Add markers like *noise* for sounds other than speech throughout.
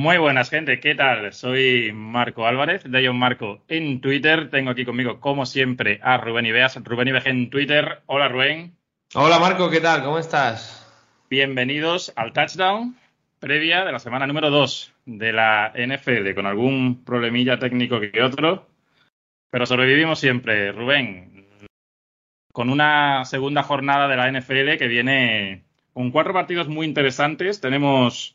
Muy buenas, gente. ¿Qué tal? Soy Marco Álvarez, de John Marco en Twitter. Tengo aquí conmigo, como siempre, a Rubén Ibeas. Rubén Ibeas en Twitter. Hola, Rubén. Hola, Marco. ¿Qué tal? ¿Cómo estás? Bienvenidos al Touchdown, previa de la semana número 2 de la NFL, con algún problemilla técnico que otro. Pero sobrevivimos siempre, Rubén. Con una segunda jornada de la NFL que viene con cuatro partidos muy interesantes. Tenemos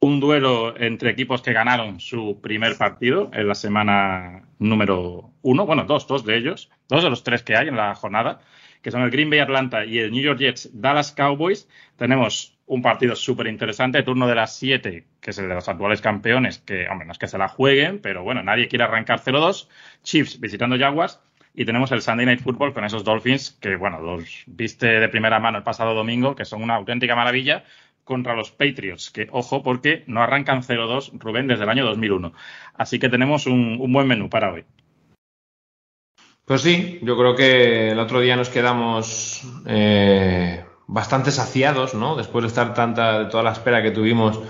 un duelo entre equipos que ganaron su primer partido en la semana número uno, bueno, dos, dos de ellos, dos de los tres que hay en la jornada, que son el Green Bay Atlanta y el New York Jets Dallas Cowboys. Tenemos un partido súper interesante, turno de las siete, que es el de los actuales campeones, que, hombre, no es que se la jueguen, pero bueno, nadie quiere arrancar 0-2. Chiefs visitando Jaguars. Y tenemos el Sunday Night Football con esos Dolphins, que bueno, los viste de primera mano el pasado domingo, que son una auténtica maravilla, contra los Patriots, que ojo porque no arrancan 0-2 Rubén desde el año 2001. Así que tenemos un, buen menú para hoy. Pues sí, yo creo que el otro día nos quedamos eh, bastante saciados, ¿no? Después de estar tanta, de toda la espera que tuvimos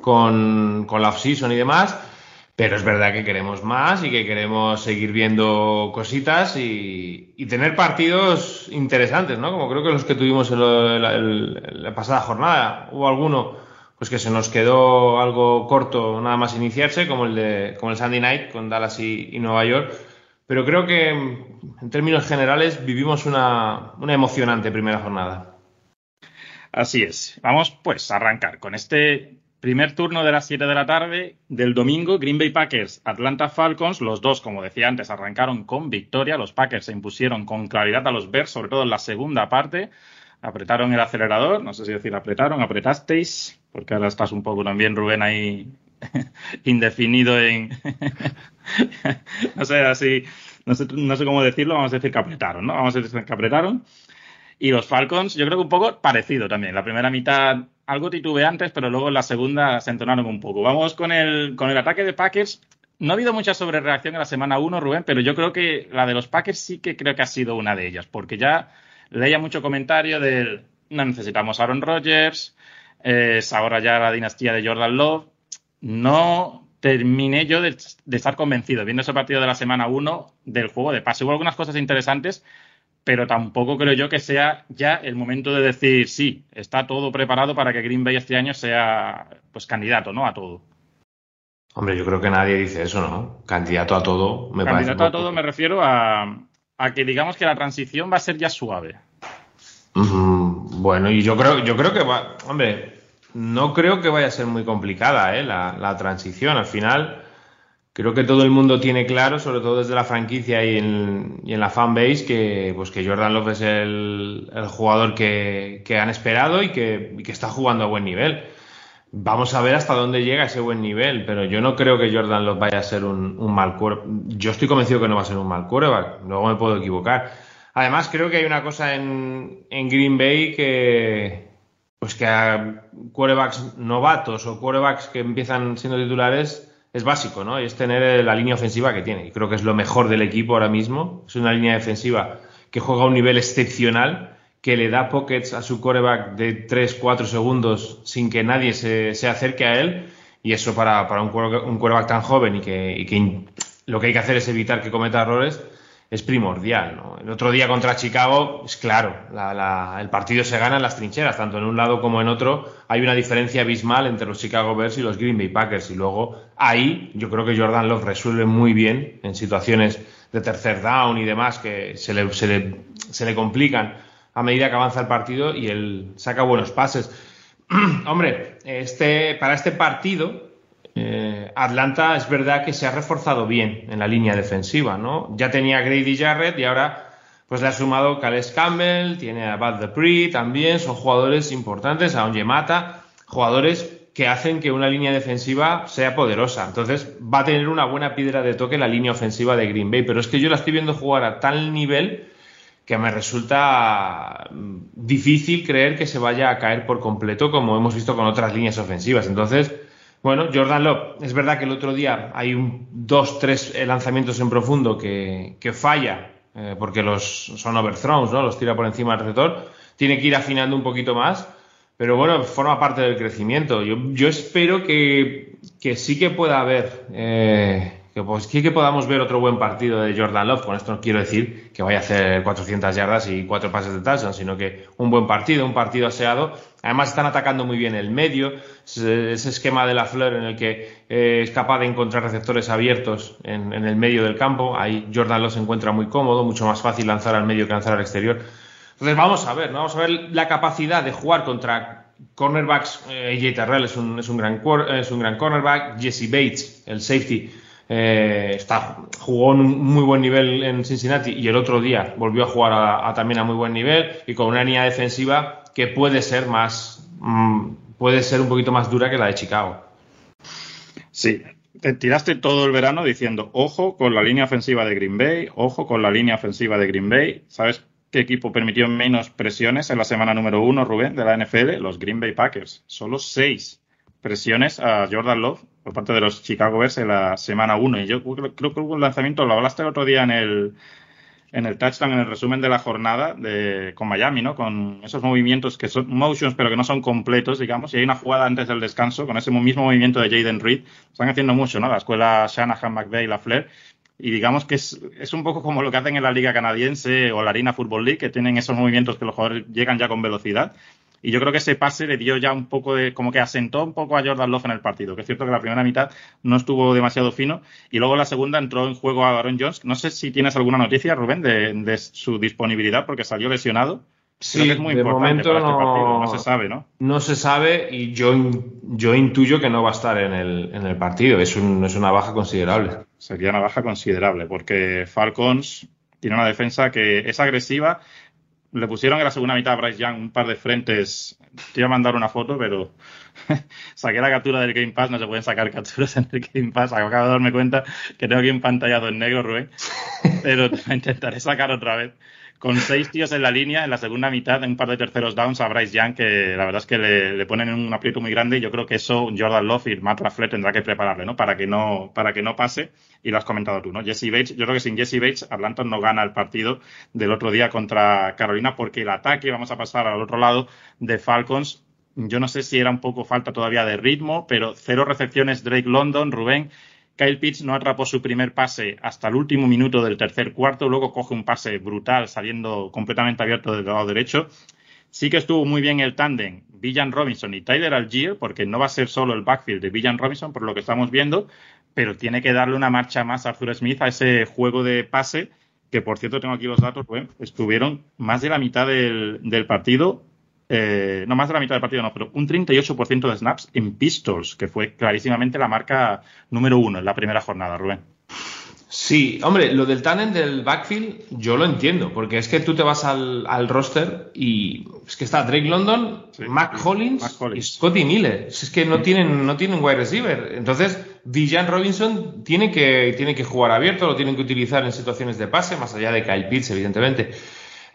con, con la off-season y demás. Pero es verdad que queremos más y que queremos seguir viendo cositas y, tener partidos interesantes, ¿no? Como creo que los que tuvimos en, la, pasada jornada. Hubo alguno pues que se nos quedó algo corto nada más iniciarse, como el de como el Sunday Night con Dallas y, Nueva York. Pero creo que en términos generales vivimos una, una emocionante primera jornada. Así es. Vamos pues a arrancar con este Primer turno de las 7 de la tarde del domingo, Green Bay Packers, Atlanta Falcons. Los dos, como decía antes, arrancaron con victoria. Los Packers se impusieron con claridad a los Bears, sobre todo en la segunda parte. Apretaron el acelerador, no sé si decir apretaron, apretasteis, porque ahora estás un poco también, Rubén, ahí *laughs* indefinido en. *laughs* no sé, así, no sé, no sé cómo decirlo, vamos a decir que apretaron, ¿no? Vamos a decir que apretaron. Y los Falcons, yo creo que un poco parecido también. La primera mitad algo titubeantes, pero luego en la segunda se entonaron un poco. Vamos con el, con el ataque de Packers. No ha habido mucha sobrereacción en la semana 1, Rubén, pero yo creo que la de los Packers sí que creo que ha sido una de ellas, porque ya leía mucho comentario del no necesitamos Aaron Rodgers, es ahora ya la dinastía de Jordan Love. No terminé yo de, de estar convencido, viendo ese partido de la semana 1 del juego de pase. Hubo algunas cosas interesantes, pero tampoco creo yo que sea ya el momento de decir sí, está todo preparado para que Green Bay este año sea pues candidato, ¿no? A todo. Hombre, yo creo que nadie dice eso, ¿no? Candidato a todo, me Candidato a todo me refiero a, que digamos que la transición va a ser ya suave. bueno, y yo creo, yo creo que va, hombre, no creo que vaya a ser muy complicada, ¿eh? La, la transición. Al final, creo que todo el mundo tiene claro, sobre todo desde la franquicia y en, la fanbase, que, pues que Jordan Love es el, jugador que, han esperado y que, está jugando a buen nivel. Vamos a ver hasta dónde llega ese buen nivel, pero yo no creo que Jordan Love vaya a ser un, mal quarterback. Yo estoy convencido que no va a ser un mal quarterback, luego me puedo equivocar. Además, creo que hay una cosa en, en Green Bay que, pues que a quarterbacks novatos o quarterbacks que empiezan siendo titulares es básico, ¿no? Es tener la línea ofensiva que tiene. Y creo que es lo mejor del equipo ahora mismo. Es una línea defensiva que juega a un nivel excepcional, que le da pockets a su coreback de 3, 4 segundos sin que nadie se, acerque a él. Y eso para, un, un quarterback tan joven y que, y que lo que hay que hacer es evitar que cometa errores, es primordial. ¿no? El otro día contra Chicago, es claro, el partido se gana en las trincheras, tanto en un lado como en otro. Hay una diferencia abismal entre los Chicago Bears y los Green Bay Packers. Y luego ahí yo creo que Jordan Love resuelve muy bien en situaciones de tercer down y demás que se le, se le, se le complican a medida que avanza el partido y él saca buenos pases. *clears throat* Hombre, este, para este partido eh, Atlanta es verdad que se ha reforzado bien en la línea defensiva, ¿no? Ya tenía Grady Jarrett y ahora pues le ha sumado Calais Campbell, tiene a Bad Dupree también, son jugadores importantes, a Onye Mata, jugadores que hacen que una línea defensiva sea poderosa. Entonces va a tener una buena piedra de toque la línea ofensiva de Green Bay, pero es que yo la estoy viendo jugar a tal nivel que me resulta mm, difícil creer que se vaya a caer por completo como hemos visto con otras líneas ofensivas. Entonces, bueno, Jordan Love, es verdad que el otro día hay un, dos, tres lanzamientos en profundo que, falla, eh, porque los son overthrows, ¿no? Los tira por encima del receptor. Tiene que ir afinando un poquito más, pero bueno, forma parte del crecimiento. Yo, espero que, que sí que pueda haber, eh, que pues sí que podamos ver otro buen partido de Jordan Love. Con esto no quiero decir que vaya a hacer 400 yardas y cuatro pases de touchdown, sino que un buen partido, un partido aseado. Además están atacando muy bien el medio, ese esquema de la Fleur en el que eh, es capaz de encontrar receptores abiertos en, el medio del campo. Ahí Jordan Love se encuentra muy cómodo, mucho más fácil lanzar al medio que lanzar al exterior. Entonces vamos a ver, ¿no? vamos a ver la capacidad de jugar contra cornerbacks. Eh, Terrell es un, es un, es un gran cornerback. Jesse Bates, el safety, eh, jugó un muy buen nivel en Cincinnati y el otro día volvió a jugar a, también a muy buen nivel y con una línea defensiva que puede ser más, mmm, puede ser un poquito más dura que la de Chicago. Sí, te tiraste todo el verano diciendo, ojo con la línea ofensiva de Green Bay, ojo con la línea ofensiva de Green Bay. ¿Sabes qué equipo permitió menos presiones en la semana número uno, Rubén, de la NFL? Los Green Bay Packers. Solo seis presiones a Jordan Love por parte de los Chicago Bears en la semana 1. Y yo creo, que hubo un lanzamiento, lo hablaste el otro día en el, en el touchdown, en el resumen de la jornada de, con Miami, ¿no? Con esos movimientos que son motions, pero que no son completos, digamos. Y hay una jugada antes del descanso con ese mismo movimiento de Jaden Reed. Están haciendo mucho, ¿no? La escuela Shanahan, McVeigh y la Flair. Y digamos que es, es, un poco como lo que hacen en la Liga Canadiense o la Arena Football League, que tienen esos movimientos que los jugadores llegan ya con velocidad. Y yo creo que ese pase le dio ya un poco de, como que asentó un poco a Jordan Love en el partido, que es cierto que la primera mitad no estuvo demasiado fino y luego la segunda entró en juego a Aaron Jones. No sé si tienes alguna noticia, Rubén, de, de su disponibilidad porque salió lesionado. Sí, creo que es muy de importante momento para este no, partido. no se sabe, ¿no? No se sabe y yo, yo intuyo que no va a estar en el, en el partido. Es, un, es una baja considerable. Sería una baja considerable porque Falcons tiene una defensa que es agresiva le pusieron en la segunda mitad a Bryce Young un par de frentes. Te iba a mandar una foto, pero *laughs* saqué la captura del Game Pass. No se pueden sacar capturas en el Game Pass. Acabo de darme cuenta que tengo aquí un pantallado en negro, Rubén. *laughs* Pero *laughs* intentaré sacar otra vez. Con seis tíos en la línea, en la segunda mitad, un par de terceros downs a Bryce Young, que la verdad es que le, ponen en un aprieto muy grande. Y yo creo que eso Jordan Love y Matt Lafleur tendrá que prepararle, ¿no? Para que no, para que no pase. Y lo has comentado tú, ¿no? Jesse Bates, yo creo que sin Jesse Bates, Atlanta no gana el partido del otro día contra Carolina, porque el ataque, vamos a pasar al otro lado, de Falcons, yo no sé si era un poco falta todavía de ritmo, pero cero recepciones Drake London, Rubén. Kyle Pitts no atrapó su primer pase hasta el último minuto del tercer cuarto, luego coge un pase brutal saliendo completamente abierto del lado derecho. Sí que estuvo muy bien el tándem Villan Robinson y Tyler Algier, porque no va a ser solo el backfield de Villan Robinson, por lo que estamos viendo, pero tiene que darle una marcha más a Arthur Smith a ese juego de pase, que por cierto tengo aquí los datos, estuvieron más de la mitad del partido eh, no más de la mitad del partido, no, pero un 38% de snaps en pistols, que fue clarísimamente la marca número uno en la primera jornada, Rubén. Sí, hombre, lo del tándem del backfield yo lo entiendo, porque es que tú te vas al, al roster y es que está Drake London, sí, Mac, Hollins Mac, Hollins y Scotty Miller. Es que no tienen, no tienen wide receiver. Entonces, Villan Robinson tiene que, tiene que jugar abierto, lo tienen que utilizar en situaciones de pase, más allá de Kyle Pitts, evidentemente.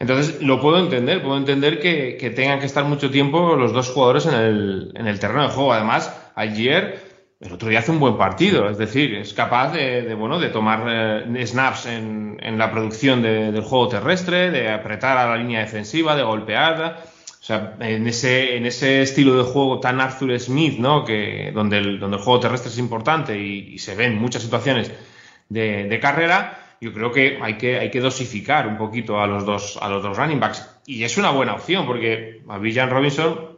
Entonces, lo puedo entender, puedo entender que, tengan que estar mucho tiempo los dos jugadores en el, en el terreno de juego. Además, ayer, el otro día hace un buen partido, es decir, es capaz de, de bueno, de tomar eh, snaps en, la producción de, del juego terrestre, de apretar a la línea defensiva, de golpear. O sea, en ese, estilo de juego tan Arthur Smith, ¿no? Que, donde, el, juego terrestre es importante y, y se ven muchas situaciones de carrera, yo creo que hay que, hay que dosificar un poquito a los dos, a los dos running backs. Y es una buena opción, porque a Villan Robinson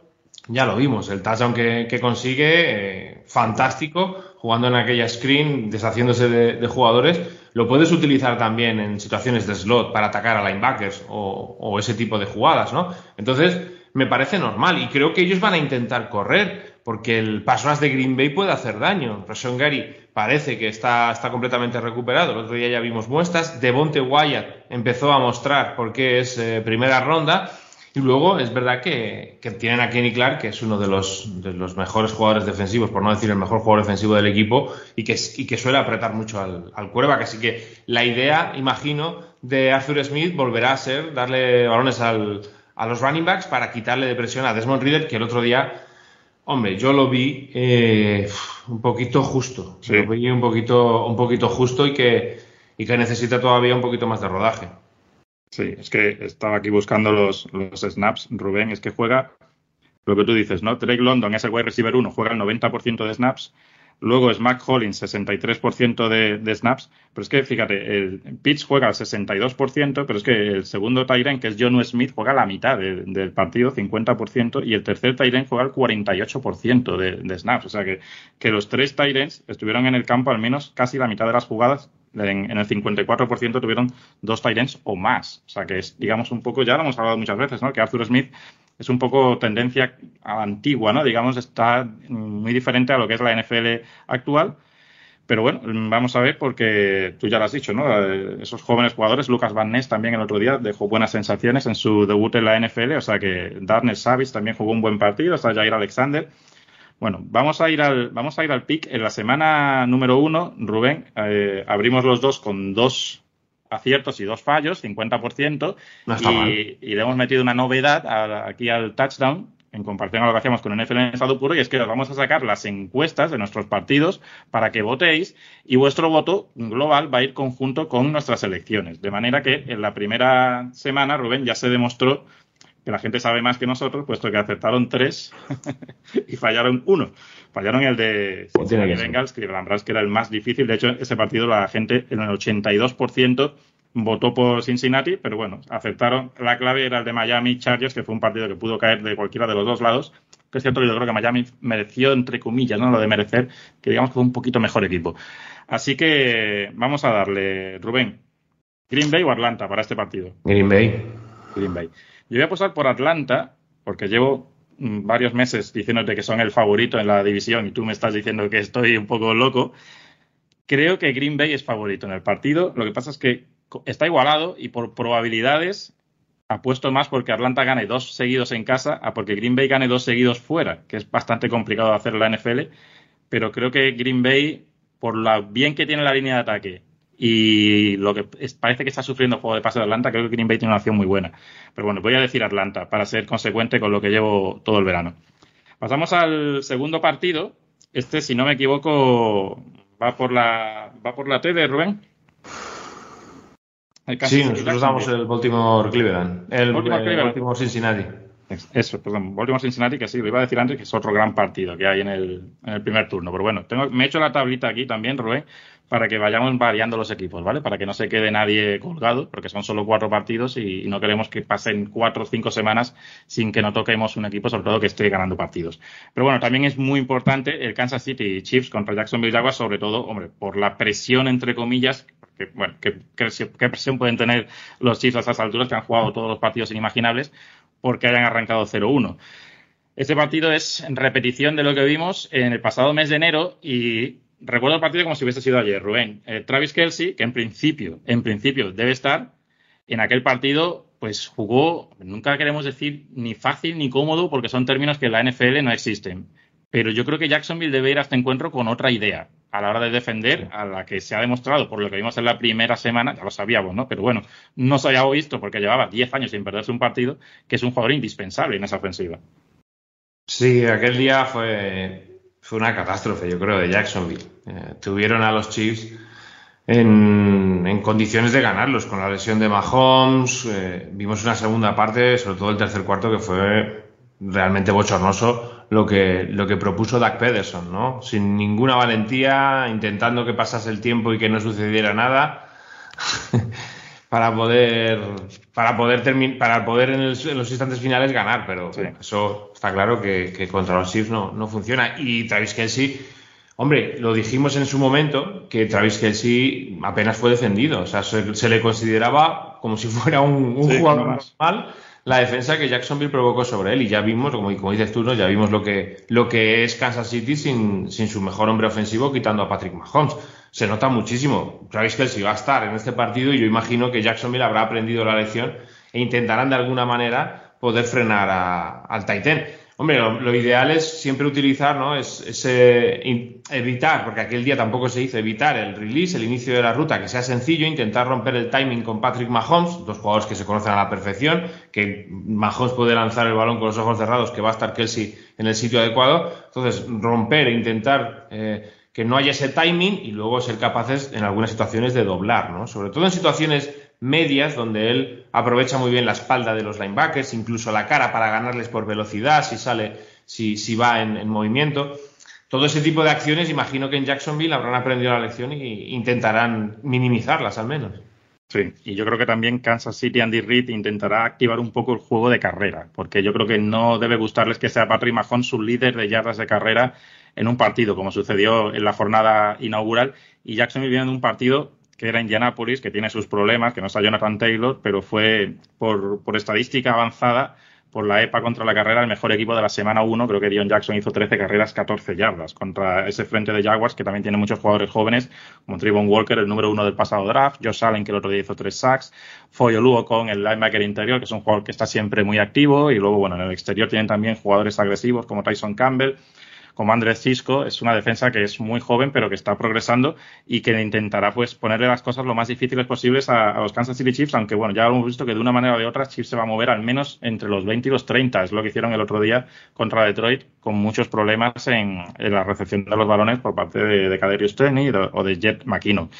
ya lo vimos, el touchdown que, que consigue, eh, fantástico, jugando en aquella screen, deshaciéndose de, jugadores. Lo puedes utilizar también en situaciones de slot para atacar a linebackers o, o ese tipo de jugadas, ¿no? Entonces, me parece normal y creo que ellos van a intentar correr porque el paso de Green Bay puede hacer daño. Rashawn Gary parece que está, está completamente recuperado. El otro día ya vimos muestras. Devonte Wyatt empezó a mostrar por qué es eh, primera ronda. Y luego es verdad que, que, tienen a Kenny Clark, que es uno de los, de los mejores jugadores defensivos, por no decir el mejor jugador defensivo del equipo, y que, y que suele apretar mucho al, al quarterback. Así que la idea, imagino, de Arthur Smith volverá a ser darle balones al, a los running backs para quitarle de presión a Desmond Reader, que el otro día Hombre, yo lo vi eh, un poquito justo. Sí. Lo vi un poquito, un poquito justo y que, y que necesita todavía un poquito más de rodaje. Sí, es que estaba aquí buscando los, los snaps, Rubén, es que juega lo que tú dices, ¿no? Drake London es el wide receiver 1, juega el 90% de snaps. Luego es Mac Hollins, 63% de, de, snaps. Pero es que, fíjate, el Pitts juega al 62%, pero es que el segundo Tyren, que es John Smith, juega la mitad del partido, 50%, y el tercer Tyren juega el 48% de, de, snaps. O sea que, que los tres Tyrens estuvieron en el campo al menos casi la mitad de las jugadas. En, en el 54% tuvieron dos Tyrens o más. O sea que es, digamos, un poco, ya lo hemos hablado muchas veces, ¿no? Que Arthur Smith es un poco tendencia antigua, ¿no? Digamos, está muy diferente a lo que es la NFL actual. Pero bueno, vamos a ver porque tú ya lo has dicho, ¿no? Esos jóvenes jugadores, Lucas Van Ness también el otro día dejó buenas sensaciones en su debut en la NFL, o sea que Darnell Savage también jugó un buen partido, hasta Jair Alexander. Bueno, vamos a ir al, vamos a ir al pick. En la semana número uno, Rubén, eh, abrimos los dos con dos aciertos y dos fallos, 50%, y, y, le hemos metido una novedad aquí al touchdown, en comparación a lo que hacíamos con NFL en estado puro, y es que os vamos a sacar las encuestas de nuestros partidos para que votéis y vuestro voto global va a ir conjunto con nuestras elecciones. De manera que en la primera semana, Rubén, ya se demostró que la gente sabe más que nosotros, puesto que aceptaron tres *laughs* y fallaron uno. Fallaron el de Cincinnati Bengals, que la verdad es que era el más difícil. De hecho, ese partido la gente, en el 82%, votó por Cincinnati, pero bueno, aceptaron. La clave era el de Miami Chargers, que fue un partido que pudo caer de cualquiera de los dos lados. Que es cierto que yo creo que Miami mereció, entre comillas, ¿no? Lo de merecer, que digamos que fue un poquito mejor equipo. Así que vamos a darle, Rubén, Green Bay o Atlanta para este partido. Green Bay. Green Bay. Yo voy a posar por Atlanta, porque llevo mm, varios meses diciéndote que son el favorito en la división y tú me estás diciendo que estoy un poco loco. Creo que Green Bay es favorito en el partido. Lo que pasa es que está igualado y por probabilidades apuesto más porque Atlanta gane dos seguidos en casa a porque Green Bay gane dos seguidos fuera, que es bastante complicado de hacer en la NFL. Pero creo que Green Bay, por lo bien que tiene la línea de ataque y lo que parece que está sufriendo juego de pase de Atlanta, creo que Green Bay tiene una acción muy buena. Pero bueno, voy a decir Atlanta para ser consecuente con lo que llevo todo el verano. Pasamos al segundo partido. Este, si no me equivoco, va por la, va por la T de Rubén. Sí, nosotros damos el Baltimore Cleveland. El, Baltimore, Cincinnati. Eso, perdón, Baltimore Cincinnati, que sí, lo iba a decir antes, que es otro gran partido que hay en el, en el primer turno. Pero bueno, tengo, me he hecho la tablita aquí también, Rubén, para que vayamos variando los equipos, ¿vale? Para que no se quede nadie colgado, porque son solo cuatro partidos y, no queremos que pasen cuatro o cinco semanas sin que no toquemos un equipo, sobre todo que esté ganando partidos. Pero bueno, también es muy importante el Kansas City Chiefs contra Jacksonville Jaguars, sobre todo, hombre, por la presión, entre comillas, que, bueno, qué, presión pueden tener los Chiefs a estas alturas que han jugado todos los partidos inimaginables porque hayan arrancado 0-1. Este partido es repetición de lo que vimos en el pasado mes de enero y recuerdo el partido como si hubiese sido ayer, Rubén. Eh, Travis Kelsey, que en principio, en principio debe estar, en aquel partido, pues jugó, nunca queremos decir ni fácil ni cómodo, porque son términos que en la NFL no existen. Pero yo creo que Jacksonville debe ir a este encuentro con otra idea a la hora de defender, a la que se ha demostrado por lo que vimos en la primera semana, ya lo sabíamos, ¿no? Pero bueno, no se había visto porque llevaba 10 años sin perderse un partido, que es un jugador indispensable en esa ofensiva. Sí, aquel día fue fue una catástrofe, yo creo, de Jacksonville. Eh, tuvieron a los Chiefs en, condiciones de ganarlos con la lesión de Mahomes. Eh, vimos una segunda parte, sobre todo el tercer cuarto, que fue realmente bochornoso lo que, lo que propuso Doug Pederson, ¿no? Sin ninguna valentía, intentando que pasase el tiempo y que no sucediera nada. *laughs* para poder para poder para poder en, los instantes finales ganar, pero eso está claro que, contra los Chiefs no, no, funciona. Y Travis Kelsey, hombre, lo dijimos en su momento que Travis Kelsey apenas fue defendido, o sea, se, le consideraba como si fuera un, jugador normal la defensa que Jacksonville provocó sobre él. Y ya vimos, como, como dices tú, ¿no? ya vimos lo que, lo que es Kansas City sin, sin su mejor hombre ofensivo quitando a Patrick Mahomes se nota muchísimo. Travis Kelsey va a estar en este partido y yo imagino que Jacksonville habrá aprendido la lección e intentarán de alguna manera poder frenar al Titan. Hombre, lo, ideal es siempre utilizar, ¿no? Es, ese evitar, porque aquel día tampoco se hizo, evitar el release, el inicio de la ruta, que sea sencillo, intentar romper el timing con Patrick Mahomes, dos jugadores que se conocen a la perfección, que Mahomes puede lanzar el balón con los ojos cerrados, que va a estar Kelsey en el sitio adecuado. Entonces, romper e intentar eh, que no haya ese timing y luego ser capaces en algunas situaciones de doblar, ¿no? Sobre todo en situaciones medias donde él aprovecha muy bien la espalda de los linebackers, incluso la cara para ganarles por velocidad si sale, si, si va en, movimiento. todo ese tipo de acciones, imagino que en Jacksonville habrán aprendido la lección e intentarán minimizarlas al menos. Sí, y yo creo que también Kansas City Andy Reid intentará activar un poco el juego de carrera, porque yo creo que no debe gustarles que sea Patrick Mahomes su líder de yardas de carrera en un partido, como sucedió en la jornada inaugural, y Jacksonville viene de un partido que era Indianapolis, que tiene sus problemas, que no está Jonathan Taylor, pero fue por, por estadística avanzada por la EPA contra la carrera el mejor equipo de la semana 1. Creo que Dion Jackson hizo 13 carreras, 14 yardas contra ese frente de Jaguars que también tiene muchos jugadores jóvenes, como Trayvon Walker, el número uno del pasado draft, Josh Allen, que el otro día hizo 3 sacks, Foyoluo con el linebacker interior, que es un jugador que está siempre muy activo, y luego, bueno, en el exterior tienen también jugadores agresivos como Tyson Campbell como Andrés Cisco, es una defensa que es muy joven, pero que está progresando y que intentará pues ponerle las cosas lo más difíciles posibles a, los Kansas City Chiefs, aunque bueno, ya hemos visto que de una manera o de otra Chiefs se va a mover al menos entre los 20 y los 30, es lo que hicieron el otro día contra Detroit, con muchos problemas en, la recepción de los balones por parte de, de Kaderius o de Jet McKinnon.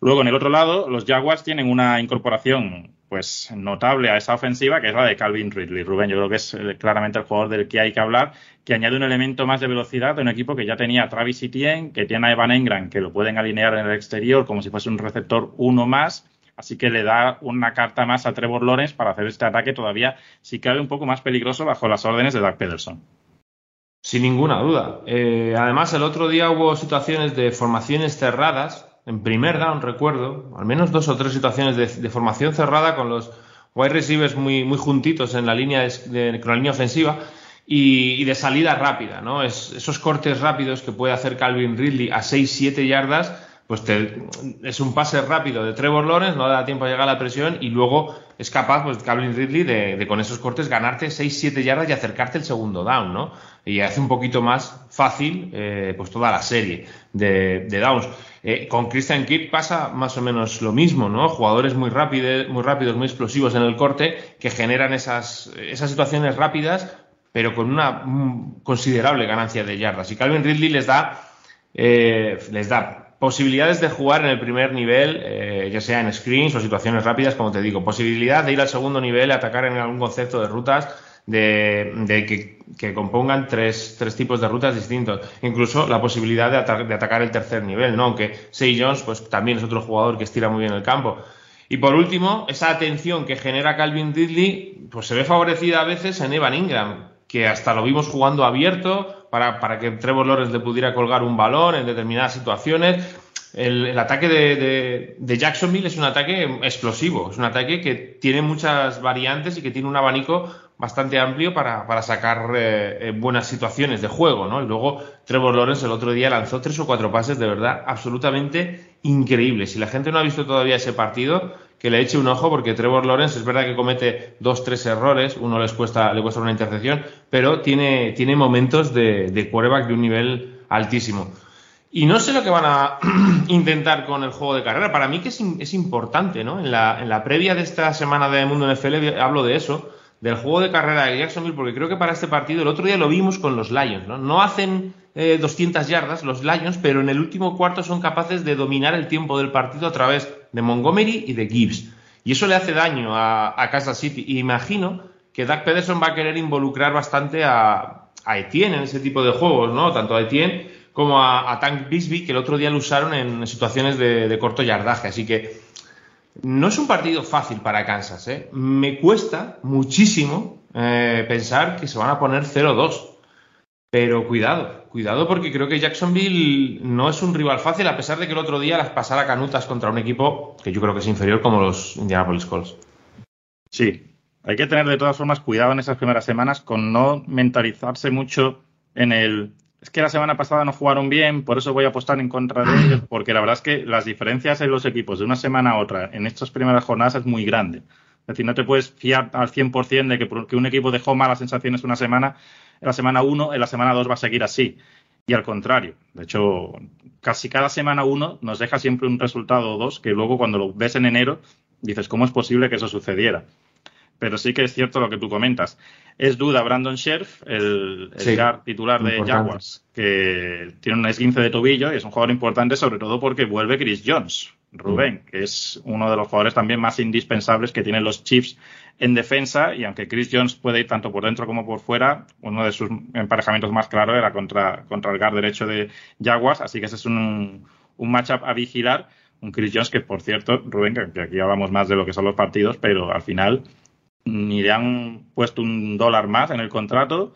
Luego, en el otro lado, los Jaguars tienen una incorporación pues notable a esa ofensiva, que es la de Calvin Ridley. Rubén, yo creo que es eh, claramente el jugador del que hay que hablar, que añade un elemento más de velocidad de un equipo que ya tenía a Travis Etienne, que tiene a Evan Engram, que lo pueden alinear en el exterior como si fuese un receptor uno más. Así que le da una carta más a Trevor Lawrence para hacer este ataque todavía, si cabe, un poco más peligroso bajo las órdenes de Doug Pederson. Sin ninguna duda. Eh, además, el otro día hubo situaciones de formaciones cerradas en primer down, recuerdo, al menos dos o tres situaciones de, formación cerrada con los wide receivers muy, muy juntitos en la línea, de, con la línea ofensiva y, de salida rápida, ¿no? Es, esos cortes rápidos que puede hacer Calvin Ridley a 6-7 yardas, pues es un pase rápido de Trevor Lawrence, no da tiempo a llegar a la presión y luego es capaz, pues Calvin Ridley, de, con esos cortes ganarte 6-7 yardas y acercarte el segundo down, ¿no? Y hace un poquito más fácil, eh, pues toda la serie de, de downs. Eh, con Christian Kirk pasa más o menos lo mismo, ¿no? Jugadores muy rápidos, muy rápidos, muy explosivos en el corte que generan esas, esas situaciones rápidas, pero con una considerable ganancia de yardas. Y Calvin Ridley les da, eh, les da posibilidades de jugar en el primer nivel, eh, ya sea en screens o situaciones rápidas, como te digo, posibilidad de ir al segundo nivel, atacar en algún concepto de rutas de, que, compongan tres, tres, tipos de rutas distintos. Incluso la posibilidad de, atacar el tercer nivel, ¿no? Aunque Say Jones, pues también es otro jugador que estira muy bien el campo. Y por último, esa atención que genera Calvin Ridley, pues se ve favorecida a veces en Evan Ingram, que hasta lo vimos jugando abierto para, para que Trevor Lawrence le pudiera colgar un balón en determinadas situaciones. El, ataque de, de, Jacksonville es un ataque explosivo, es un ataque que tiene muchas variantes y que tiene un abanico bastante amplio para, para sacar eh, eh, buenas situaciones de juego, ¿no? Y luego Trevor Lawrence el otro día lanzó tres o cuatro pases de verdad absolutamente increíbles. Si la gente no ha visto todavía ese partido, que le eche un ojo porque Trevor Lawrence es verdad que comete dos, tres errores, uno les cuesta, le cuesta una intercepción, pero tiene, tiene momentos de, de quarterback de un nivel altísimo. Y no sé lo que van a *clears throat* intentar con el juego de carrera. Para mí que es, es importante, ¿no? En la, en la previa de esta semana de Mundo NFL hablo de eso del juego de carrera de Jacksonville, porque creo que para este partido, el otro día lo vimos con los Lions, ¿no? No hacen 200 eh, yardas los Lions, pero en el último cuarto son capaces de dominar el tiempo del partido a través de Montgomery y de Gibbs. Y eso le hace daño a, a Kansas City. Y imagino que Doug Pederson va a querer involucrar bastante a, Etienne en ese tipo de juegos, ¿no? Tanto a Etienne como a, Tank Bisbee, que el otro día lo usaron en situaciones de corto yardaje. Así que no es un partido fácil para Kansas. ¿eh? Me cuesta muchísimo eh, pensar que se van a poner 0-2. Pero cuidado, cuidado porque creo que Jacksonville no es un rival fácil, a pesar de que el otro día las pasara canutas contra un equipo que yo creo que es inferior como los Indianapolis Colts. Sí, hay que tener de todas formas cuidado en esas primeras semanas con no mentalizarse mucho en el es que la semana pasada no jugaron bien, por eso voy a apostar en contra de ellos, *laughs* porque la verdad es que las diferencias en los equipos de una semana a otra en estas primeras jornadas es muy grande. Es decir, no te puedes fiar al 100% de que, un equipo dejó malas sensaciones una semana, en la semana 1, en la semana 2 va a seguir así. Y al contrario, de hecho, casi cada semana 1 nos deja siempre un resultado o dos que luego cuando lo ves en enero dices, ¿cómo es posible que eso sucediera? Pero sí que es cierto lo que tú comentas. Es duda Brandon Scherf, el, titular de Jaguars, que tiene un esguince de tobillo y es un jugador importante, sobre todo porque vuelve Chris Jones. Rubén, que es uno de los jugadores también más indispensables que tienen los Chiefs en defensa y aunque Chris Jones puede ir tanto por dentro como por fuera, uno de sus emparejamientos más claros era contra, contra el guard derecho de Jaguars, así que ese es un, un matchup a vigilar. Un Chris Jones que, por cierto, Rubén, que aquí hablamos más de lo que son los partidos, pero al final ni le han puesto un dólar más en el contrato,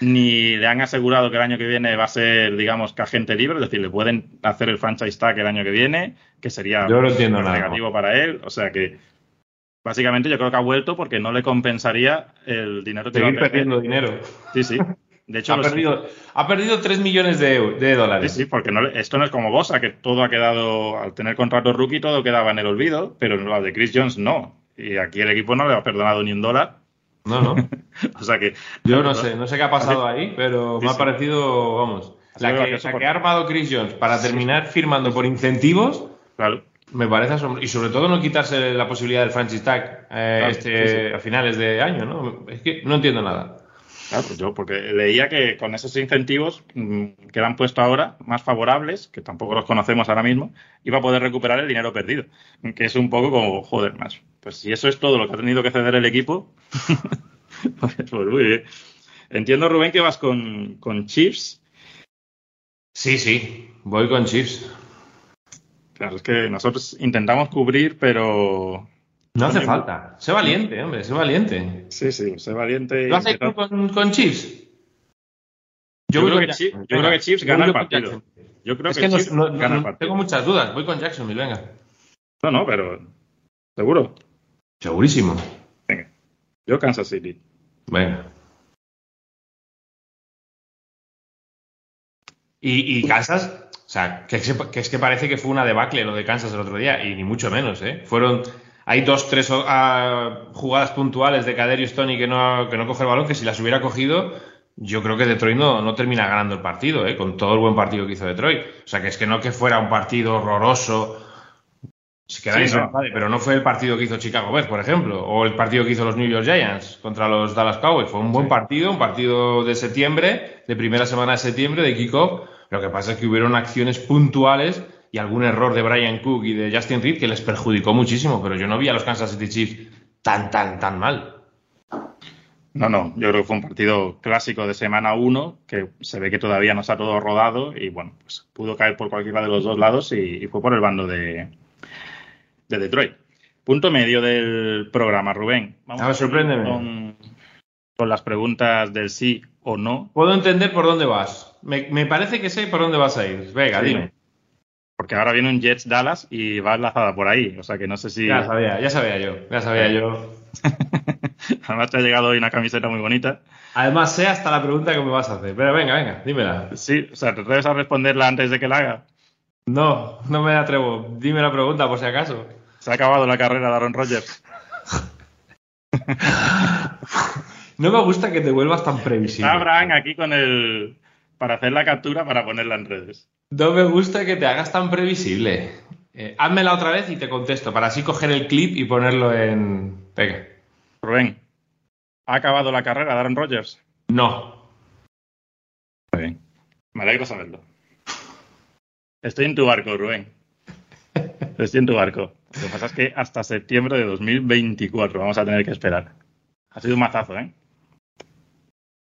ni le han asegurado que el año que viene va a ser, digamos, que agente libre, es decir, le pueden hacer el franchise tag el año que viene, que sería yo no entiendo negativo para él. O sea que Básicamente yo creo que ha vuelto porque no le compensaría el dinero que Seguir perdiendo dinero. Sí, sí. De hecho, ha, perdido, ha perdido 3 millones de, dólares. Sí, sí, porque no, esto no es como Bosa, que todo ha quedado, al tener contrato rookie, todo quedaba en el olvido, pero lo de Chris Jones no. Y aquí el equipo no le ha perdonado ni un dólar. No, no. *laughs* o sea que. Yo no sé, no sé qué ha pasado ahí, pero me ha parecido, vamos. La que, la que ha armado Chris Jones para terminar firmando por incentivos. Claro me parece asombroso. Y sobre todo no quitarse la posibilidad del franchise tag eh, este, a finales de año, ¿no? Es que no entiendo nada. Claro, pues yo, porque leía que con esos incentivos mm, que le han puesto ahora, más favorables, que tampoco los conocemos ahora mismo, iba a poder recuperar el dinero perdido. Que es un poco como, joder, más. Pues si eso es todo lo que ha tenido que ceder el equipo, *laughs* pues, pues, muy bien. Entiendo, Rubén, que vas con, con Chiefs. Sí, sí, voy con Chiefs. Claro, es que nosotros intentamos cubrir, pero. No hace falta. Sé valiente, hombre, sé valiente. Sí, sí, sé valiente. ¿Lo has hecho con, con Chiefs? Yo, creo, que Chiefs, yo creo que Chiefs gana el partido. Yo creo es que, Chiefs no, gana el partido. Tengo muchas dudas. Voy con Jacksonville, venga. No, no, pero. ¿Seguro? Segurísimo. Venga. Yo Kansas City. Venga. Y, y Kansas o sea, que, es que parece que fue una debacle lo de Kansas el otro día, y ni mucho menos, ¿eh? Fueron. Hay dos, tres uh, jugadas puntuales de Caderius Tony que no, que no coge el balón, que si las hubiera cogido, yo creo que Detroit no, no termina ganando el partido, ¿eh? con todo el buen partido que hizo Detroit. O sea, que es que no que fuera un partido horroroso, si quedáis pero no fue el partido que hizo Chicago Bears, por ejemplo, o el partido que hizo los New York Giants contra los Dallas Cowboys. Fue un buen partido, un partido de septiembre, de primera semana de septiembre, de kickoff, lo que pasa es que hubieron acciones puntuales y algún error de Brian Cook y de Justin Reed que les perjudicó muchísimo, pero yo no vi a los Kansas City Chiefs tan, tan, tan mal. No, no, yo creo que fue un partido clásico de semana 1, que se ve que todavía no está todo rodado y bueno, pues pudo caer por cualquiera de los dos lados y, fue por el bando de, de, Detroit. Punto medio del programa, Rubén. Vamos a, sorpréndeme. Con, con las preguntas del sí o no. Puedo entender por dónde vas. Me, parece que sé por dónde vas a ir. Venga, dime. Porque ahora viene un Jets Dallas y va enlazada por ahí. O sea que no sé si. Ya sabía, ya sabía yo. Ya sabía yo. *laughs* Además te ha llegado hoy una camiseta muy bonita. Además sé hasta la pregunta que me vas a hacer. Pero venga, venga, dímela. Sí, o sea, ¿te atreves a responderla antes de que la haga? No, no me atrevo. Dime la pregunta por si acaso. Se ha acabado la carrera de Aaron Rodgers. *laughs* no me gusta que te vuelvas tan previsible. Abraham aquí con el para hacer la captura para ponerla en redes. No me gusta que te hagas tan previsible. Eh, házmela otra vez y te contesto, para así coger el clip y ponerlo en. Venga. Rubén, ¿ha acabado la carrera de Aaron Rodgers? No. Muy bien. Me alegro saberlo. Estoy en tu barco, Rubén. Estoy en tu barco. Lo que pasa es que hasta septiembre de 2024 vamos a tener que esperar. Ha sido un mazazo, ¿eh?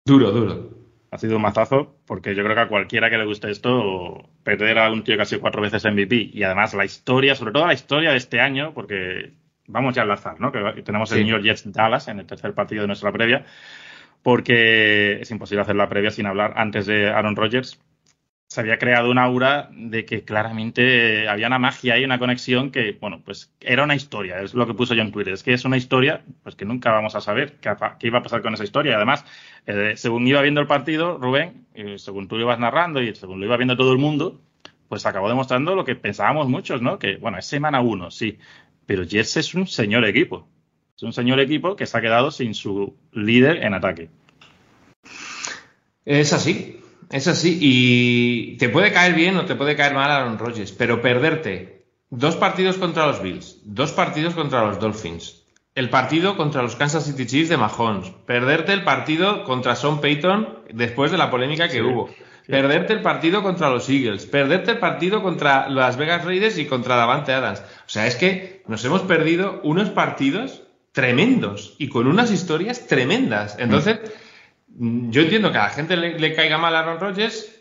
Duro, duro ha sido un mazazo, porque yo creo que a cualquiera que le guste esto, perder a un tío que ha sido cuatro veces MVP y además la historia, sobre todo la historia de este año, porque vamos ya al azar, ¿no? Que tenemos el New York Jets Dallas en el tercer partido de nuestra previa, porque es imposible hacer la previa sin hablar antes de Aaron Rodgers se había creado una aura de que claramente había una magia y una conexión que, bueno, pues era una historia, es lo que puso yo en Twitter, es que es una historia pues que nunca vamos a saber qué, iba a pasar con esa historia. Además, eh, según iba viendo el partido, Rubén, según tú lo ibas narrando y según lo iba viendo todo el mundo, pues acabó demostrando lo que pensábamos muchos, ¿no? Que, bueno, es semana uno, sí, pero Jets es un señor equipo. Es un señor equipo que se ha quedado sin su líder en ataque. Es así, es así, y te puede caer bien o te puede caer mal Aaron Rodgers, pero perderte dos partidos contra los Bills, dos partidos contra los Dolphins, el partido contra los Kansas City Chiefs de Mahomes, perderte el partido contra Sean Payton después de la polémica que hubo, perderte el partido contra los Eagles, perderte el partido contra las Vegas Raiders y contra Davante Adams. O sea, es que nos hemos perdido unos partidos tremendos y con unas historias tremendas. Entonces, yo entiendo que a la gente le, caiga mal a Aaron Rodgers,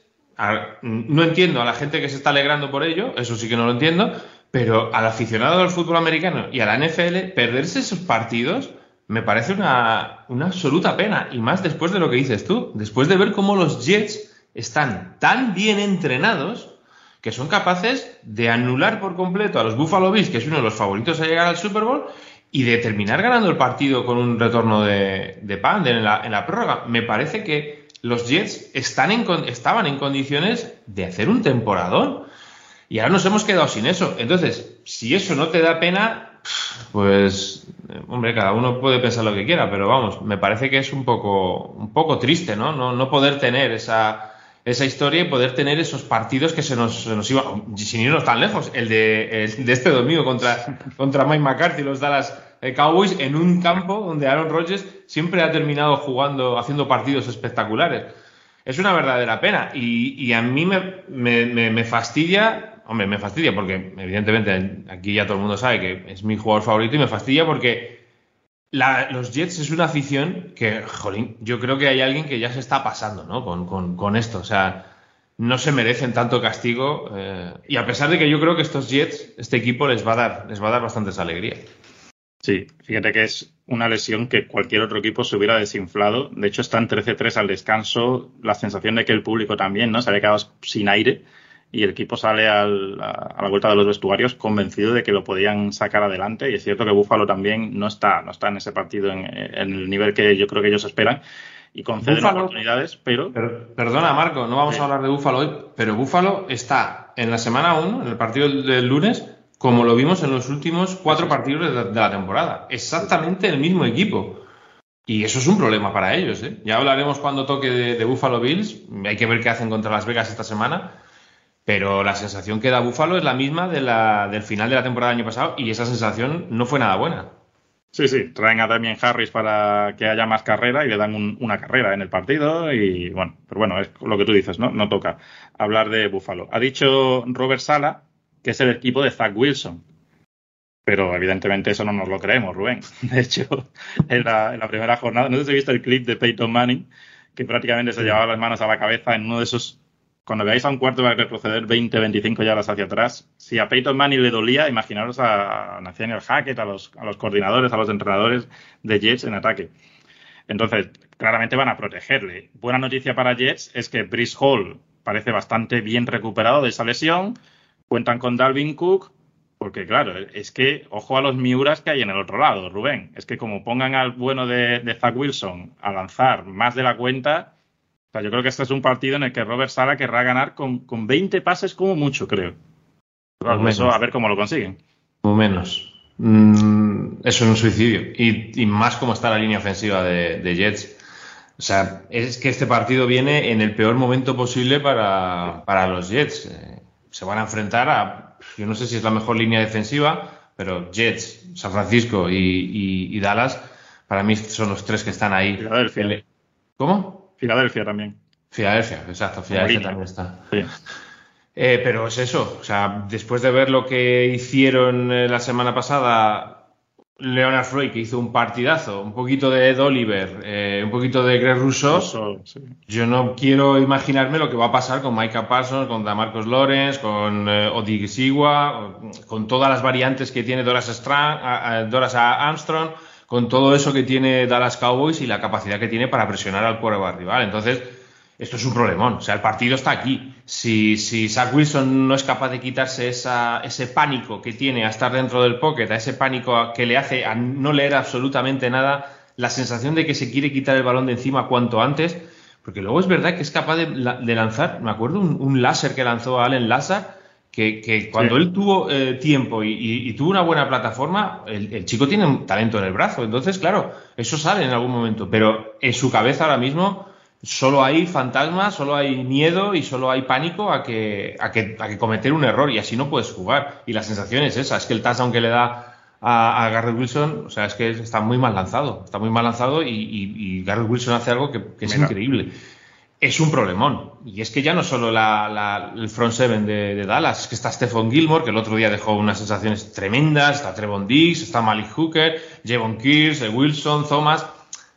no entiendo a la gente que se está alegrando por ello, eso sí que no lo entiendo, pero al aficionado del fútbol americano y a la NFL, perderse esos partidos me parece una, una absoluta pena. Y más después de lo que dices tú, después de ver cómo los Jets están tan bien entrenados que son capaces de anular por completo a los Buffalo Bills, que es uno de los favoritos a llegar al Super Bowl, y de terminar ganando el partido con un retorno de, de pan en la, en la prórroga. Me parece que los Jets están en, estaban en condiciones de hacer un temporadón. Y ahora nos hemos quedado sin eso. Entonces, si eso no te da pena, pues, hombre, cada uno puede pensar lo que quiera, pero vamos, me parece que es un poco, un poco triste, ¿no? No, no poder tener esa, esa historia y poder tener esos partidos que se nos, se nos iban, sin irnos tan lejos, el de, de este domingo contra, *laughs* contra Mike McCarthy, los Dallas eh, Cowboys, en un campo donde Aaron Rodgers siempre ha terminado jugando, haciendo partidos espectaculares. Es una verdadera pena y, y a mí me, me, me fastidia hombre, me fastidia porque, evidentemente, aquí ya todo el mundo sabe que es mi jugador favorito y me fastidia porque los Jets es una afición que, jolín, yo creo que hay alguien que ya se está pasando, ¿no? Con, esto. O sea, no se merecen tanto castigo. Eh, y a pesar de que yo creo que estos Jets, este equipo les va a dar, les va a dar bastantes alegría. Sí, fíjate que es una lesión que cualquier otro equipo se hubiera desinflado. De hecho, están 13-3 al descanso. La sensación de que el público también, ¿no? Se había quedado sin aire y el equipo sale a, la vuelta de los vestuarios convencido de que lo podían sacar adelante y es cierto que Búfalo también no está, no está en ese partido en, el nivel que yo creo que ellos esperan y conceden oportunidades, pero... Perdona, Marco, no vamos a hablar de Búfalo hoy, pero Búfalo está en la semana 1, en el partido del lunes, como lo vimos en los últimos cuatro partidos de la, temporada. Exactamente el mismo equipo. Y eso es un problema para ellos. ¿eh? Ya hablaremos cuando toque de, de Buffalo Bills. Hay que ver qué hacen contra Las Vegas esta semana. Pero la sensación que da Búfalo es la misma de la, del final de la temporada del año pasado y esa sensación no fue nada buena. Sí, sí, traen a Damien Harris para que haya más carrera y le dan una carrera en el partido y bueno, pero bueno, es lo que tú dices, ¿no? No toca hablar de Búfalo. Ha dicho Robert Sala que es el equipo de Zach Wilson, pero evidentemente eso no nos lo creemos, Rubén. *laughs* De hecho, en la, en la primera jornada, no sé si has visto el clip de Peyton Manning, que prácticamente se llevaba las manos a la cabeza en uno de esos cuando veáis a un cuarto va a retroceder 20, 25 yardas hacia atrás. Si a Peyton Manning le dolía, imaginaros a Nathaniel Hackett, a los, a los coordinadores, a los entrenadores de Jets en ataque. Entonces, claramente van a protegerle. Buena noticia para Jets es que Brice Hall parece bastante bien recuperado de esa lesión. Cuentan con Dalvin Cook, porque claro, es que ojo a los Miuras que hay en el otro lado, Rubén. Es que como pongan al bueno de, de Zach Wilson a lanzar más de la cuenta, yo creo que este es un partido en el que Robert Sala querrá ganar con, con 20 pases como mucho, creo. eso a ver cómo lo consiguen. O menos. Mm, eso es un suicidio. Y, más como está la línea ofensiva de, Jets. O sea, es que este partido viene en el peor momento posible para, los Jets. Eh, se van a enfrentar a, yo no sé si es la mejor línea defensiva, pero Jets, San Francisco y, Dallas, para mí son los tres que están ahí. ¿Cómo? Filadelfia también. Filadelfia, exacto, Filadelfia también está. Eh, pero es eso, o sea, después de ver lo que hicieron eh, la semana pasada, Leonard Floyd, que hizo un partidazo, un poquito de Ed Oliver, eh, un poquito de Greg Russo, yo no quiero imaginarme lo que va a pasar con Micah Parsons, con Damarcus Lawrence, con Odig Sigua, con todas las variantes que tiene Doras, Strang, Doras Armstrong con todo eso que tiene Dallas Cowboys y la capacidad que tiene para presionar al quarterback rival. Entonces, esto es un problemón. O sea, el partido está aquí. Si, si Zach Wilson no es capaz de quitarse ese pánico que tiene a estar dentro del pocket, a ese pánico que le hace a no leer absolutamente nada, la sensación de que se quiere quitar el balón de encima cuanto antes, porque luego es verdad que es capaz de, lanzar, me acuerdo un, un láser que lanzó a Allen Lazar, que, cuando él tuvo eh, tiempo y, tuvo una buena plataforma, el, chico tiene un talento en el brazo. Entonces, claro, eso sale en algún momento, pero en su cabeza ahora mismo solo hay fantasmas, solo hay miedo y solo hay pánico a que, a que, a que cometer un error y así no puedes jugar. Y la sensación es esa, es que el touchdown que le da a, a, Garrett Wilson, o sea, es que está muy mal lanzado, está muy mal lanzado y, y, Garrett Wilson hace algo que, es increíble. Es un problemón. Y es que ya no solo el front seven de, Dallas, es que está Stephon Gilmore, que el otro día dejó unas sensaciones tremendas, está Trevon Diggs, está Malik Hooker, Javon Kears, Wilson, Thomas.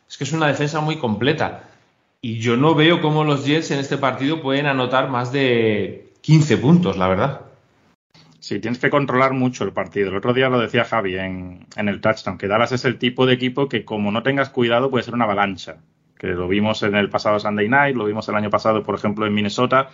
Es que es una defensa muy completa. Y yo no veo cómo los Jets en este partido pueden anotar más de 15 puntos, la verdad. Sí, tienes que controlar mucho el partido. El otro día lo decía Javi en, en el touchdown, que Dallas es el tipo de equipo que como no tengas cuidado puede ser una avalancha que lo vimos en el pasado Sunday Night, lo vimos el año pasado, por ejemplo, en Minnesota.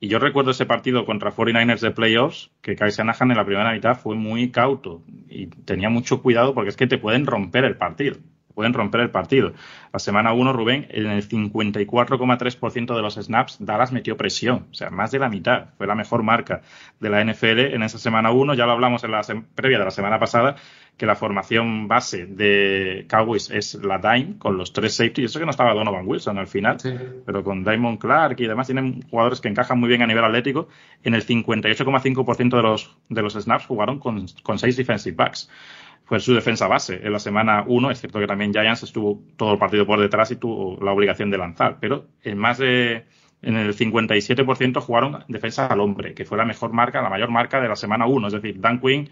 Y yo recuerdo ese partido contra 49ers de playoffs, que Kai Shanahan en la primera mitad fue muy cauto y tenía mucho cuidado porque es que te pueden romper el partido pueden romper el partido. La semana 1, Rubén, en el 54,3% de los snaps, Dallas metió presión, o sea, más de la mitad. Fue la mejor marca de la NFL en esa semana 1. Ya lo hablamos en la previa de la semana pasada, que la formación base de Cowboys es la Dime, con los tres safety. Eso que no estaba Donovan Wilson al final, pero con Diamond Clark y demás tienen jugadores que encajan muy bien a nivel atlético. En el 58,5% de los, de los snaps jugaron con, con seis defensive backs fue su defensa base en la semana 1. Es cierto que también Giants estuvo todo el partido por detrás y tuvo la obligación de lanzar, pero en más de en el 57% jugaron defensa al hombre, que fue la mejor marca, la mayor marca de la semana 1. Es decir, Dan Quinn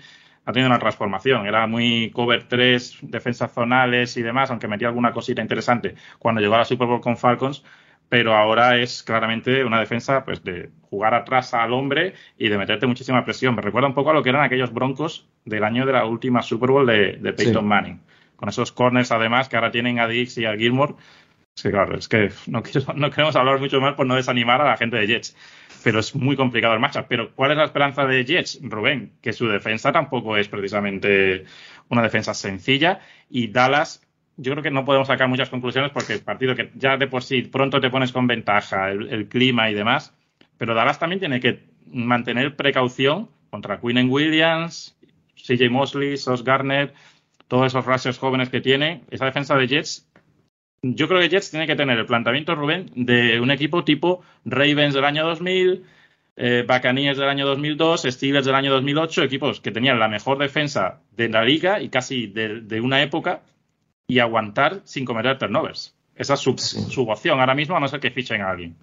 ha tenido una transformación. Era muy cover 3, defensas zonales y demás, aunque metía alguna cosita interesante cuando llegó a la Super Bowl con Falcons, pero ahora es claramente una defensa pues de jugar atrás al hombre y de meterte muchísima presión. Me recuerda un poco a lo que eran aquellos Broncos del año de la última Super Bowl de, Peyton Manning, con esos corners además que ahora tienen a Dix y a Gilmore. Sí, claro, es que no, *laughs* no queremos hablar mucho más por no desanimar a la gente de Jets, pero es muy complicado el matchup. Pero ¿cuál es la esperanza de Jets, Rubén? Que su defensa tampoco es precisamente una defensa sencilla y Dallas yo creo que no podemos sacar muchas conclusiones porque el partido que ya de por sí pronto te pones con ventaja, el, clima y demás, pero Dallas también tiene que mantener precaución contra Quinn Williams, CJ Mosley, Sos Garnett, todos esos rushers jóvenes que tiene. Esa defensa de Jets, yo creo que Jets tiene que tener el planteamiento, Rubén, de un equipo tipo Ravens del año 2000, eh, Buccaneers del año 2002, Steelers del año 2008, equipos que tenían la mejor defensa de la liga y casi de una época y aguantar sin cometer turnovers. Esa es su, opción ahora mismo, a no ser que fichen a alguien.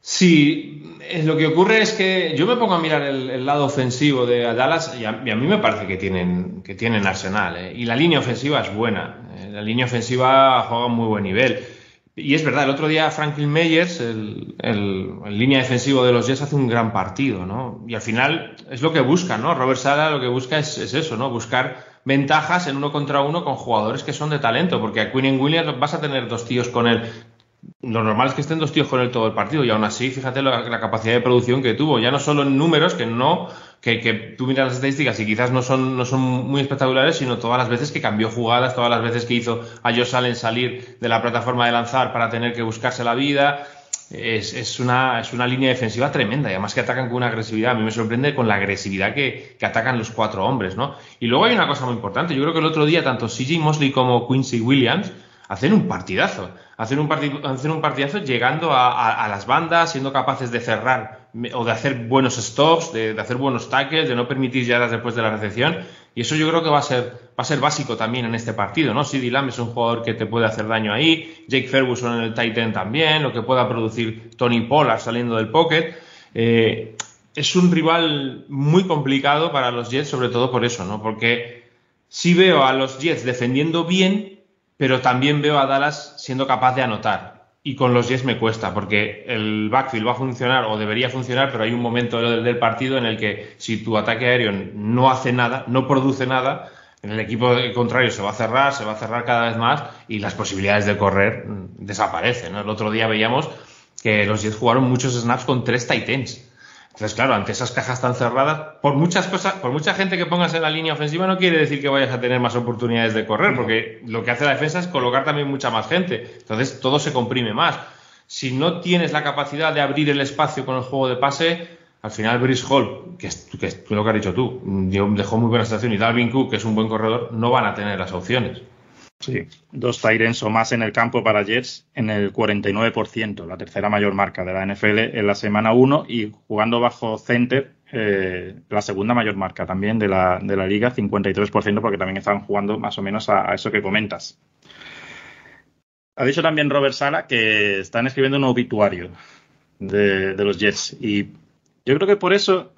Sí, lo que ocurre es que yo me pongo a mirar el, lado ofensivo de Dallas y a, mí me parece que tienen, que tienen arsenal. ¿eh? Y la línea ofensiva es buena. ¿eh? La línea ofensiva juega a muy buen nivel. Y es verdad, el otro día Franklin Meyers, el, línea defensivo de los Jets, hace un gran partido, ¿no? Y al final es lo que busca, ¿no? Robert Sala lo que busca es, es eso, ¿no? Buscar ventajas en uno contra uno con jugadores que son de talento, porque a Quinn Williams vas a tener dos tíos con él. Lo normal es que estén dos tíos con él todo el partido y aún así, fíjate la, capacidad de producción que tuvo, ya no solo en números, que no, que, que, tú miras las estadísticas y quizás no son, no son muy espectaculares, sino todas las veces que cambió jugadas, todas las veces que hizo a Josh Allen salir de la plataforma de lanzar para tener que buscarse la vida, es, es, una, es una línea defensiva tremenda y además que atacan con una agresividad. A mí me sorprende con la agresividad que, que, atacan los cuatro hombres, ¿no? Y luego hay una cosa muy importante. Yo creo que el otro día tanto CJ Mosley como Quincy Williams hacen un partidazo. Hacen un, hacen un partidazo llegando a, las bandas, siendo capaces de cerrar o de hacer buenos stops, de, de hacer buenos tackles, de no permitir llegadas después de la recepción. Y eso yo creo que va a ser, va a ser básico también en este partido, ¿no? CD Lamb es un jugador que te puede hacer daño ahí, Jake Ferguson en el tight end también, lo que pueda producir Tony Pollard saliendo del pocket. Eh, es un rival muy complicado para los Jets, sobre todo por eso, ¿no? Porque sí veo a los Jets defendiendo bien, pero también veo a Dallas siendo capaz de anotar y con los Jets me cuesta, porque el backfield va a funcionar o debería funcionar, pero hay un momento del, partido en el que si tu ataque aéreo no hace nada, no produce nada, en el equipo contrario se va a cerrar, se va a cerrar cada vez más y las posibilidades de correr desaparecen. El otro día veíamos que los Jets jugaron muchos snaps con tres Titans. Entonces, claro, ante esas cajas tan cerradas, por muchas cosas, por mucha gente que pongas en la línea ofensiva, no quiere decir que vayas a tener más oportunidades de correr, porque lo que hace la defensa es colocar también mucha más gente. Entonces, todo se comprime más. Si no tienes la capacidad de abrir el espacio con el juego de pase, al final Brice Hall, que es, que es lo que has dicho tú, dejó muy buena situación, y Dalvin Cook, que es un buen corredor, no van a tener las opciones. Sí, dos Tyrens o más en el campo para Jets en el 49%, la tercera mayor marca de la NFL en la semana 1 y jugando bajo center, eh, la segunda mayor marca también de la, de la liga, 53%, porque también están jugando más o menos a, eso que comentas. Ha dicho también Robert Sala que están escribiendo un obituario de, los Jets. Y yo creo que por eso,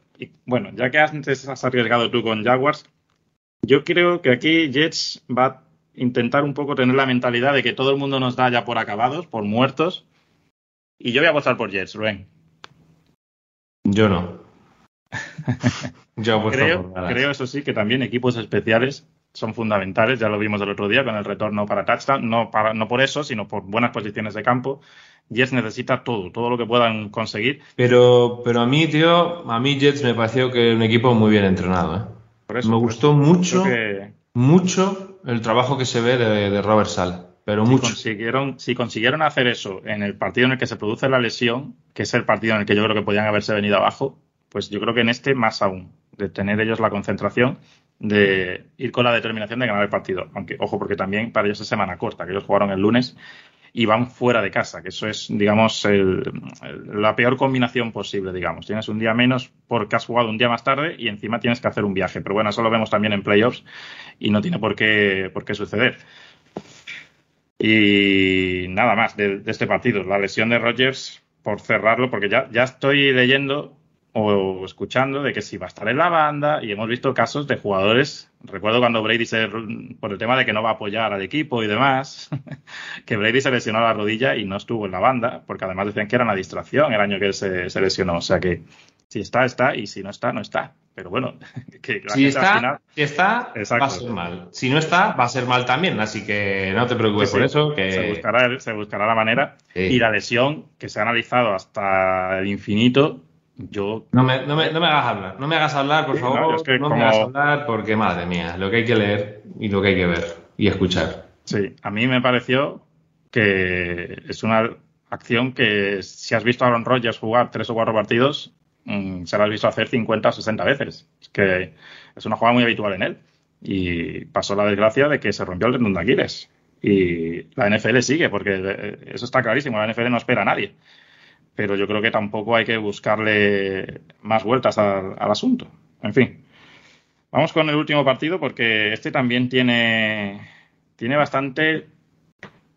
bueno, ya que antes has arriesgado tú con Jaguars, yo creo que aquí Jets va intentar un poco tener la mentalidad de que todo el mundo nos da ya por acabados, por muertos. Y yo voy a votar por Jets, Rubén. Yo no. *laughs* yo creo, creo, eso sí, que también equipos especiales son fundamentales. Ya lo vimos el otro día con el retorno para touchdown. No, para, no por eso, sino por buenas posiciones de campo. Jets necesita todo, todo lo que puedan conseguir. Pero, pero a mí, tío, a mí Jets me pareció que un equipo muy bien entrenado. ¿eh? Por eso, me gustó mucho, mucho el trabajo que se ve de, Robert Sal. Pero mucho. Consiguieron, si consiguieron hacer eso en el partido en el que se produce la lesión, que es el partido en el que yo creo que podían haberse venido abajo, pues yo creo que en este más aún, de tener ellos la concentración de ir con la determinación de ganar el partido. Aunque, ojo, porque también para ellos es semana corta, que ellos jugaron el lunes y van fuera de casa, que eso es, digamos, la peor combinación posible, digamos. Tienes un día menos porque has jugado un día más tarde y encima tienes que hacer un viaje. Pero bueno, eso lo vemos también en playoffs y no tiene por qué, por qué suceder. Y nada más de, este partido. La lesión de Rogers, por cerrarlo, porque ya, ya estoy leyendo o escuchando de que si va a estar en la banda y hemos visto casos de jugadores, recuerdo cuando Brady se, por el tema de que no va a apoyar al equipo y demás, *laughs* que Brady se lesionó la rodilla y no estuvo en la banda, porque además decían que era una distracción el año que él se, lesionó, o sea que si está, está y si no está, no está. Pero bueno, *laughs* que si está, si está va a ser mal. Si no está, va a ser mal también. Así que no te preocupes por eso. Que... Se, buscará, se buscará la manera. Y la lesión, que se ha analizado hasta el infinito, yo... No me, no, me, no me, hagas hablar, no me hagas hablar, por favor. No, me hagas hablar porque, madre mía, lo que hay que leer y lo que hay que ver y escuchar. Sí, a mí me pareció que es una acción que si has visto a Aaron Rodgers jugar tres o cuatro partidos, mm, se lo has visto hacer 50 o 60 veces. Es que es una jugada muy habitual en él. Y pasó la desgracia de que se rompió el tendón de Aquiles. Y la NFL sigue, porque eh, eso está clarísimo, la NFL no espera a nadie pero yo creo que tampoco hay que buscarle más vueltas al, asunto. En fin, vamos con el último partido porque este también tiene, tiene bastante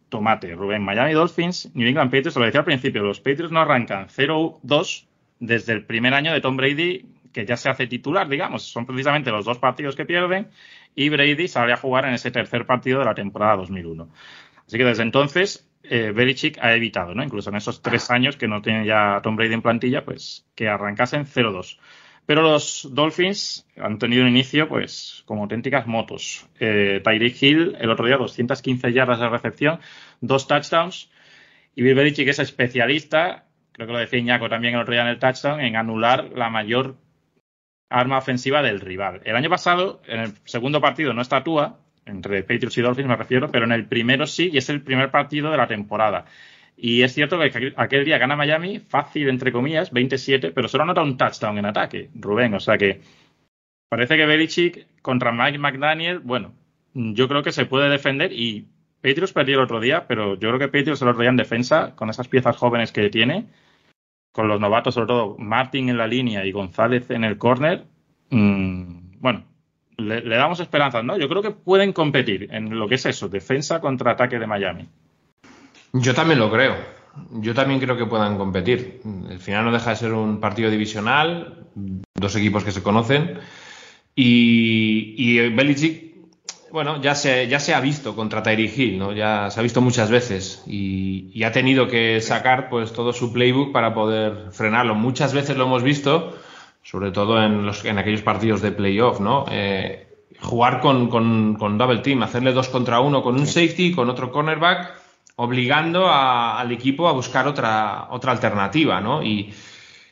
tomate. Rubén, Miami Dolphins, New England Patriots, lo decía al principio, los Patriots no arrancan 0-2 desde el primer año de Tom Brady, que ya se hace titular, digamos. Son precisamente los dos partidos que pierden y Brady sale a jugar en ese tercer partido de la temporada 2001. Así que desde entonces eh, Belichick ha evitado, ¿no? Incluso en esos tres años que no tiene ya Tom Brady en plantilla, pues que arrancasen 0-2. Pero los Dolphins han tenido un inicio, pues, como auténticas motos. Eh, Tyreek Hill, el otro día, 215 yardas de recepción, dos touchdowns. Y Bill Belichick es especialista, creo que lo decía Iñaco también el otro día en el touchdown, en anular la mayor arma ofensiva del rival. El año pasado, en el segundo partido, no estatúa, entre Patriots y Dolphins me refiero, pero en el primero sí, y es el primer partido de la temporada. Y es cierto que aquel día gana Miami, fácil entre comillas, 27, pero solo anota un touchdown en ataque, Rubén. O sea que parece que Belichick contra Mike McDaniel, bueno, yo creo que se puede defender y Patriots perdió el otro día, pero yo creo que Patriots el otro día en defensa, con esas piezas jóvenes que tiene, con los novatos, sobre todo Martin en la línea y González en el corner, mmm, bueno, le, damos esperanzas, ¿no? Yo creo que pueden competir en lo que es eso, defensa contra ataque de Miami. Yo también lo creo. Yo también creo que puedan competir. Al final no deja de ser un partido divisional, dos equipos que se conocen. Y, y Belichick, bueno, ya se, ya se ha visto contra Tyree Hill, ¿no? Ya se ha visto muchas veces y, y, ha tenido que sacar pues todo su playbook para poder frenarlo. Muchas veces lo hemos visto sobre todo en, los, en aquellos partidos de playoff, ¿no? Eh, jugar con, con, double team, hacerle dos contra uno con un safety, con otro cornerback, obligando al equipo a buscar otra, otra alternativa, ¿no? Y,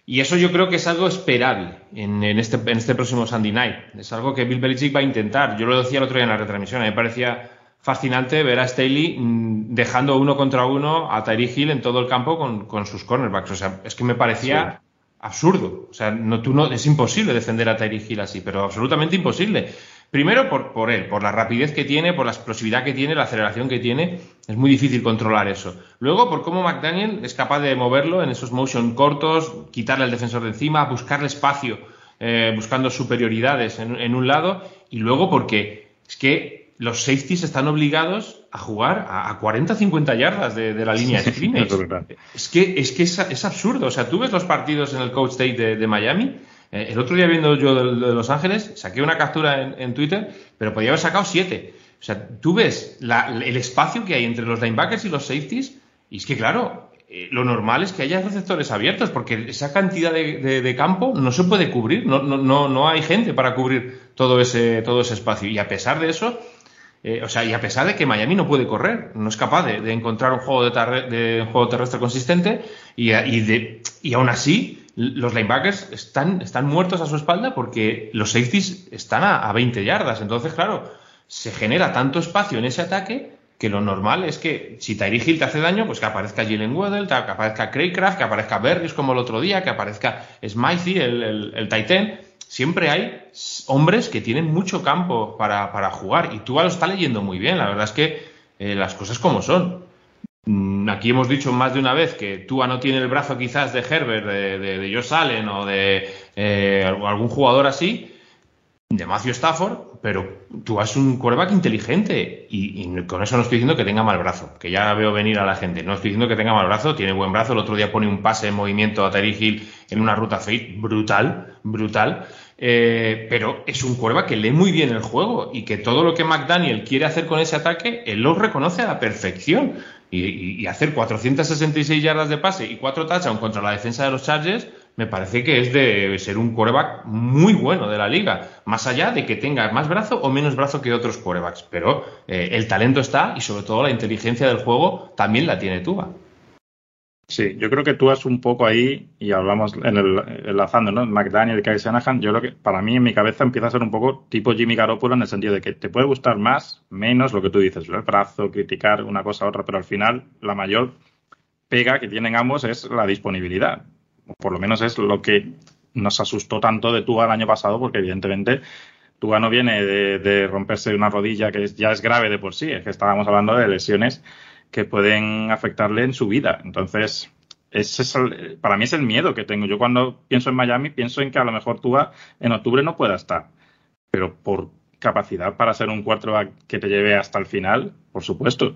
y eso yo creo que es algo esperable en, en, este, en este próximo Sunday Night. Es algo que Bill Belichick va a intentar. Yo lo decía el otro día en la retransmisión. A mí me parecía fascinante ver a Staley mm, dejando uno contra uno a Tyree Hill en todo el campo con, con sus cornerbacks. O sea, es que me parecía absurdo. O sea, no, no, es imposible defender a Tyreek Hill así, pero absolutamente imposible. Primero por, por él, por la rapidez que tiene, por la explosividad que tiene, la aceleración que tiene, es muy difícil controlar eso. Luego, por cómo McDaniel es capaz de moverlo en esos motion cortos, quitarle al defensor de encima, buscarle espacio, eh, buscando superioridades en, en un lado, y luego porque es que los safeties están obligados a jugar a, 40-50 yardas de, la línea de scrimmage. es que, es, que es, absurdo. O sea, tú ves los partidos en el Coach State de, Miami. Eh, el otro día viendo yo de, Los Ángeles, saqué una captura en, Twitter, pero podía haber sacado siete. O sea, tú ves el espacio que hay entre los linebackers y los safeties, y es que, claro, eh, lo normal es que haya receptores abiertos, porque esa cantidad de, campo no se puede cubrir, no, no, no, no hay gente para cubrir todo ese, todo ese espacio. Y a pesar de eso, eh, o sea, y a pesar de que Miami no puede correr, no es capaz de, encontrar un juego, de, juego terrestre consistente y, y, y, aún así los linebackers están, están muertos a su espalda porque los safeties están a, 20 yardas. Entonces, claro, se genera tanto espacio en ese ataque que lo normal es que si Tyree Hill te hace daño, pues que aparezca Jalen Weddle, que aparezca Craycraft, que aparezca Berrios como el otro día, que aparezca Smythe, el, el, el Titan siempre hay hombres que tienen mucho campo para, jugar y Tua lo está leyendo muy bien. La verdad es que eh, las cosas como son. Mm, aquí hemos dicho más de una vez que Tua no tiene el brazo quizás de Herbert, de, de, Josh Allen o de eh, algún jugador así, de Matthew Stafford, pero Tua es un quarterback inteligente y, con eso no estoy diciendo que tenga mal brazo, que ya veo venir a la gente. No estoy diciendo que tenga mal brazo, tiene buen brazo. El otro día pone un pase en movimiento a Terry Hill en una ruta fade brutal, brutal. Eh, pero es un cuerva que lee muy bien el juego y que todo lo que McDaniel quiere hacer con ese ataque, él lo reconoce a la perfección. Y, hacer 466 yardas de pase y cuatro touchdowns contra la defensa de los Chargers, me parece que es de ser un quarterback muy bueno de la liga, más allá de que tenga más brazo o menos brazo que otros quarterbacks. Pero eh, el talento está y sobre todo la inteligencia del juego también la tiene Tuba. Sí, yo creo que tú has un poco ahí, y hablamos en el, enlazando, ¿no? McDaniel Kyle Shanahan, yo creo que para mí en mi cabeza empieza a ser un poco tipo Jimmy Garoppolo en el sentido de que te puede gustar más, menos lo que tú dices, el brazo, criticar una cosa a otra, pero al final la mayor pega que tienen ambos es la disponibilidad. Por lo menos es lo que nos asustó tanto de Tua el año pasado, porque evidentemente Tua no viene de, de romperse una rodilla que ya es grave de por sí, es que estábamos hablando de lesiones que pueden afectarle en su vida. Entonces, ese es para mí es el miedo que tengo. Yo cuando pienso en Miami, pienso en que a lo mejor Tua en octubre no pueda estar. Pero por capacidad para ser un quarterback que te lleve hasta el final, por supuesto.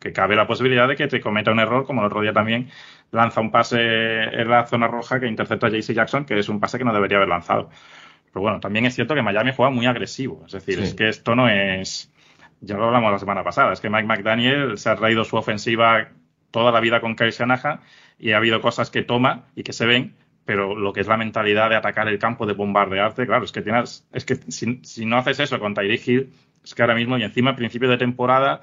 Que cabe la posibilidad de que te cometa un error, como el otro día también lanza un pase en la zona roja que intercepta a JC Jackson, que es un pase que no debería haber lanzado. Pero bueno, también es cierto que Miami juega muy agresivo. Es decir, es que esto no es ya lo hablamos la semana pasada, es que Mike McDaniel se ha traído su ofensiva toda la vida con Kyle Shanahan y ha habido cosas que toma y que se ven, pero lo que es la mentalidad de atacar el campo, de bombardearte, claro, es que tienes, es que si, no haces eso con Tyreek Hill, es que ahora mismo y encima al principio de temporada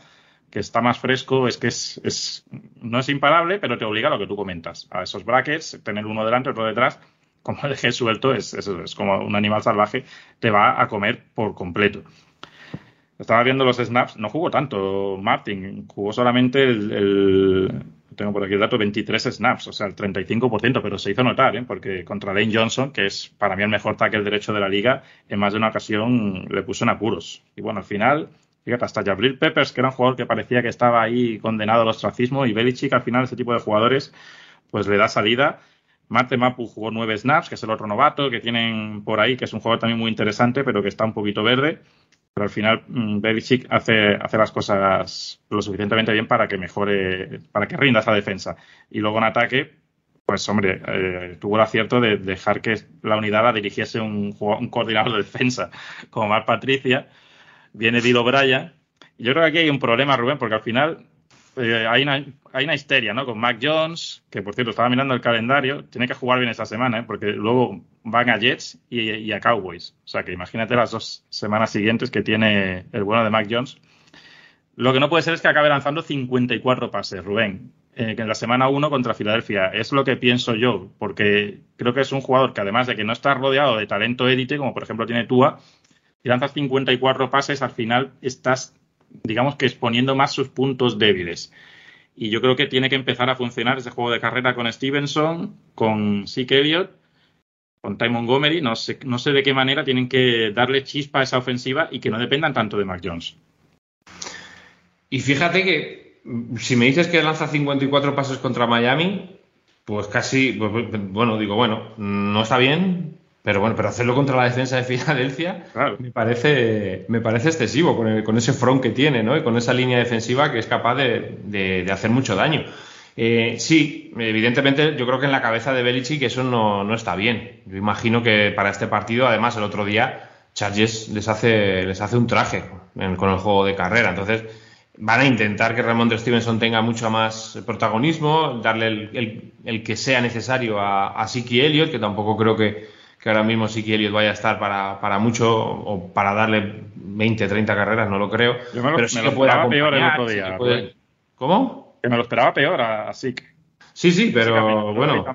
que está más fresco, es que es, es, no es imparable, pero te obliga a lo que tú comentas, a esos brackets, tener uno delante, otro detrás, como el suelto, es, es, es como un animal salvaje, te va a comer por completo. Estaba viendo los snaps, no jugó tanto Martin, jugó solamente el, tengo por aquí el dato, 23 snaps, o sea, el 35%, pero se hizo notar, ¿eh? porque contra Lane Johnson, que es para mí el mejor tackle derecho de la liga, en más de una ocasión le puso en apuros. Y bueno, al final, fíjate, hasta Jabril Peppers, que era un jugador que parecía que estaba ahí condenado al ostracismo, y Belichick, al final, ese tipo de jugadores, pues le da salida. Marte Mapu jugó nueve snaps, que es el otro novato que tienen por ahí, que es un jugador también muy interesante, pero que está un poquito verde pero al final mm, Belichick hace, hace las cosas lo suficientemente bien para que mejore, para que rinda esa defensa. Y luego en ataque, pues hombre, eh, tuvo el acierto de dejar que la unidad la dirigiese un, un coordinador de defensa como Mark Patricia. Viene Bill Bryan. Yo creo que aquí hay un problema, Rubén, porque al final eh, hay, una, hay una histeria, ¿no? Con Mac Jones, que por cierto estaba mirando el calendario, tiene que jugar bien esta semana, ¿eh? porque luego van a Jets y, a Cowboys. O sea que imagínate las dos semanas siguientes que tiene el bueno de Mac Jones. Lo que no puede ser es que acabe lanzando 54 pases, Rubén, eh, en la semana 1 contra Filadelfia. Es lo que pienso yo, porque creo que es un jugador que además de que no está rodeado de talento élite, como por ejemplo tiene Tua, si lanzas 54 pases, al final estás digamos que exponiendo más sus puntos débiles. Y yo creo que tiene que empezar a funcionar ese juego de carrera con Stevenson, con Sick Elliott, con Ty Montgomery. No sé, no sé de qué manera tienen que darle chispa a esa ofensiva y que no dependan tanto de Mac Jones. Y fíjate que si me dices que lanza 54 pasos contra Miami, pues casi, pues, bueno, digo, bueno, no está bien, Pero bueno, pero hacerlo contra la defensa de Filadelfia me, parece, me parece excesivo con, con, ese front que tiene, ¿no? Y con esa línea defensiva que es capaz de, de, hacer mucho daño. Eh, sí, evidentemente yo creo que en la cabeza de Belichick eso no, no, está bien. Yo imagino que para este partido, además el otro día, Chargers les hace, les hace un traje con el juego de carrera. Entonces van a intentar que Ramón Stevenson tenga mucho más protagonismo, darle el, el, que sea necesario a, a Siki Elliott, que tampoco creo que, que ahora mismo sí que Elliot vaya a estar para, para mucho o para darle 20, 30 carreras, no lo creo. Yo me lo, pero sí me lo esperaba peor el otro día. ¿Cómo? Que me lo esperaba peor a, Sik. Sí, sí, pero bueno.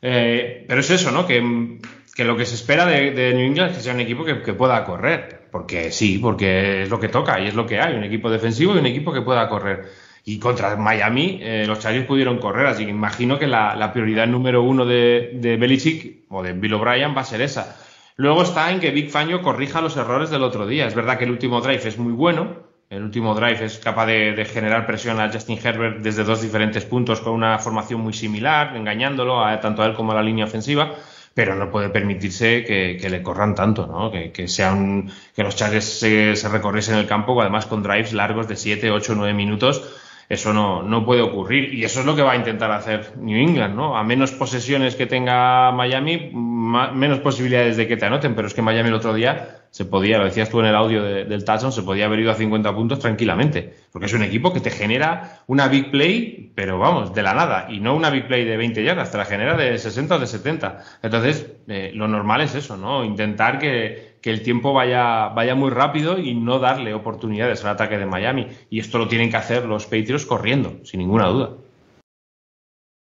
Eh, pero es eso, ¿no? Que, que, lo que se espera de, de, New England es que sea un equipo que, que, pueda correr. Porque sí, porque es lo que toca y es lo que hay. Un equipo defensivo y un equipo que pueda correr. Y contra Miami, eh, los Chargers pudieron correr, así que imagino que la, prioridad número uno de, de, Belichick o de Bill O'Brien va a ser esa. Luego está en que Big Fangio corrija los errores del otro día. Es verdad que el último drive es muy bueno, el último drive es capaz de, generar presión a Justin Herbert desde dos diferentes puntos con una formación muy similar, engañándolo a, tanto a él como a la línea ofensiva pero no puede permitirse que, le corran tanto, ¿no? Que, sean, que los Chargers se, se recorriesen el campo, además con drives largos de 7, 8, 9 minutos, eso no, no puede ocurrir. Y eso es lo que va a intentar hacer New England, ¿no? A menos posesiones que tenga Miami, menos posibilidades de que te anoten. Pero es que Miami el otro día se podía, lo decías tú en el audio del touchdown, se podía haber ido a 50 puntos tranquilamente. Porque es un equipo que te genera una big play, pero vamos, de la nada. Y no una big play de 20 yardas, te la genera de 60 o de 70. Entonces, eh, lo normal es eso, ¿no? Intentar que, que el tiempo vaya, vaya muy rápido y no darle oportunidades al ataque de Miami. Y esto lo tienen que hacer los Patriots corriendo, sin ninguna duda.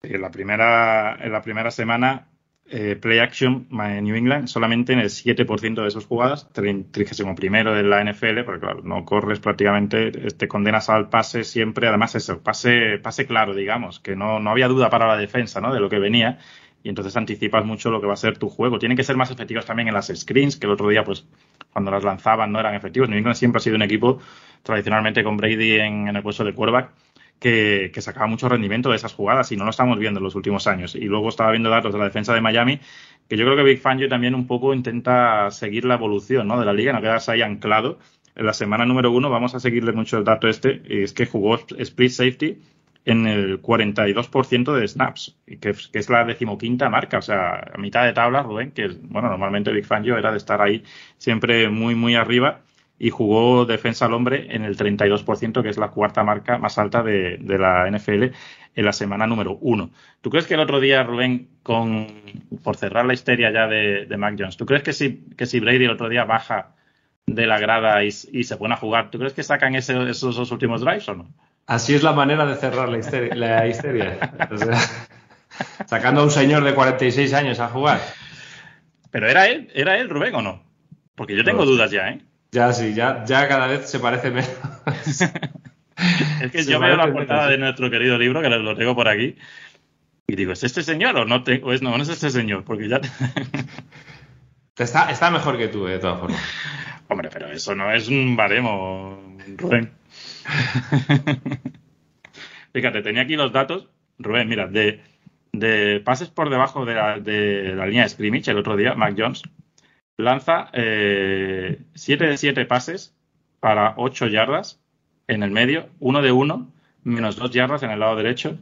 en la primera, en la primera semana eh, play action New England solamente en el 7% de sus jugadas, 31 de la NFL, porque claro, no corres prácticamente, te condenas al pase siempre, además eso, pase, pase claro, digamos, que no, no había duda para la defensa ¿no? de lo que venía y entonces anticipas mucho lo que va a ser tu juego. Tienen que ser más efectivos también en las screens, que el otro día, pues, cuando las lanzaban no eran efectivos. New England siempre ha sido un equipo, tradicionalmente con Brady en, el puesto de quarterback, que, sacaba mucho rendimiento de esas jugadas y no lo estamos viendo en los últimos años. Y luego estaba viendo datos de la defensa de Miami, que yo creo que Big Fangio también un poco intenta seguir la evolución ¿no? de la liga, no quedarse ahí anclado. En la semana número uno vamos a seguirle mucho el dato este, y es que jugó split safety en el 42% de snaps, que, es la decimoquinta marca, o sea, a mitad de tabla, Rubén, que bueno, normalmente Big Fangio era de estar ahí siempre muy, muy arriba y jugó defensa al hombre en el 32%, que es la cuarta marca más alta de, la NFL en la semana número uno. ¿Tú crees que el otro día, Rubén, con, por cerrar la histeria ya de, de Mac Jones, ¿tú crees que si, que si Brady el otro día baja de la grada y, se pone a jugar, ¿tú crees que sacan esos dos últimos drives o no? Así es la manera de cerrar la histeria. La histeria. sacando a un señor de 46 años a jugar. Pero era él, era él, Rubén, o no? Porque yo tengo dudas ya, ¿eh? Ya sí, ya, ya cada vez se parece menos. *laughs* es que yo veo la portada de nuestro querido libro, que lo tengo por aquí, y digo, ¿es este señor o no? es, no, no es este señor, porque ya... *laughs* está, está mejor que tú, de todas formas. Hombre, pero eso no es un baremo, Rubén. *laughs* Fíjate, tenía aquí los datos, Rubén, mira, de, de pases por debajo de la, de la línea de scrimmage el otro día, Mac Jones, lanza 7 eh, de 7 pases para 8 yardas en el medio, 1 de 1, menos 2 yardas en el lado derecho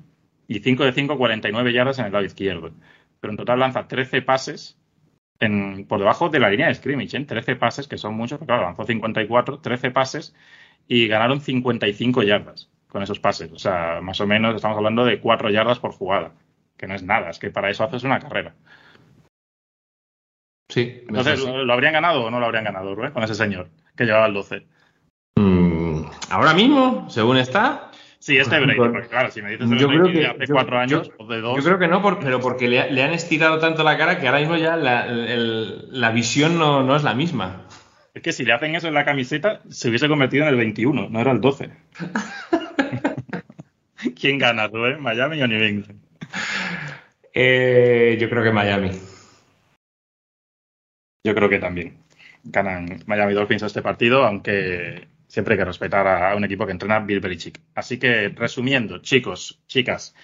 y 5 de 5, 49 yardas en el lado izquierdo. Pero en total lanza 13 pases en, por debajo de la línea de scrimmage, ¿eh? 13 pases, que son muchos, pero claro, lanzó 54, 13 pases y ganaron 55 yardas con esos pases. O sea, más o menos estamos hablando de 4 yardas por jugada, que no es nada, es que para eso haces una carrera. Sí. Entonces, ¿lo, habrían ganado o no lo habrían ganado, Rubén, con ese señor que llevaba el 12? Mm, ahora mismo, según está. Sí, este Brady, porque claro, si me dices yo creo que, de hace cuatro años o de dos. Yo creo que no, pero porque le, han estirado tanto la cara que ahora mismo ya la, visión no, no, es la misma. Es que si le hacen eso en la camiseta, se hubiese convertido en el 21, no era el 12. *laughs* ¿Quién gana, Rubén? ¿Miami o New England? Eh, yo creo que Miami. Yo creo que también ganan Miami Dolphins este partido, aunque siempre hay que respetar a un equipo que entrena Bill Belichick. Así que, resumiendo, chicos, chicas,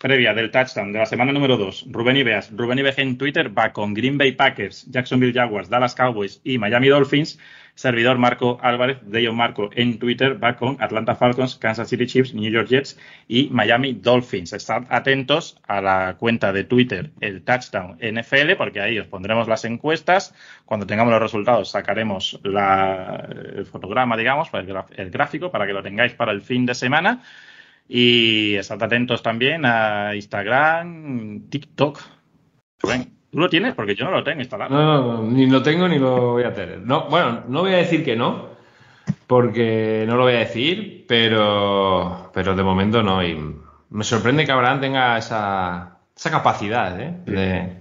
previa del touchdown de la semana número 2, Rubén Ibeas, Rubén Ibeas en Twitter va con Green Bay Packers, Jacksonville Jaguars, Dallas Cowboys y Miami Dolphins. Servidor Marco Álvarez, de Marco en Twitter va con Atlanta Falcons, Kansas City Chiefs, New York Jets y Miami Dolphins. Estad atentos a la cuenta de Twitter, el Touchdown NFL, porque ahí os pondremos las encuestas. Cuando tengamos los resultados sacaremos el fotograma, digamos, el gráfico para que lo tengáis para el fin de semana. Y estad atentos también a Instagram, TikTok. ¿Tú lo tienes? Porque yo no lo tengo instalado. No, ni lo tengo ni lo voy a tener. No, bueno, no voy a decir que no, porque no lo voy a decir, pero, pero de momento no. Y me sorprende que Abraham tenga esa, esa capacidad ¿eh? de,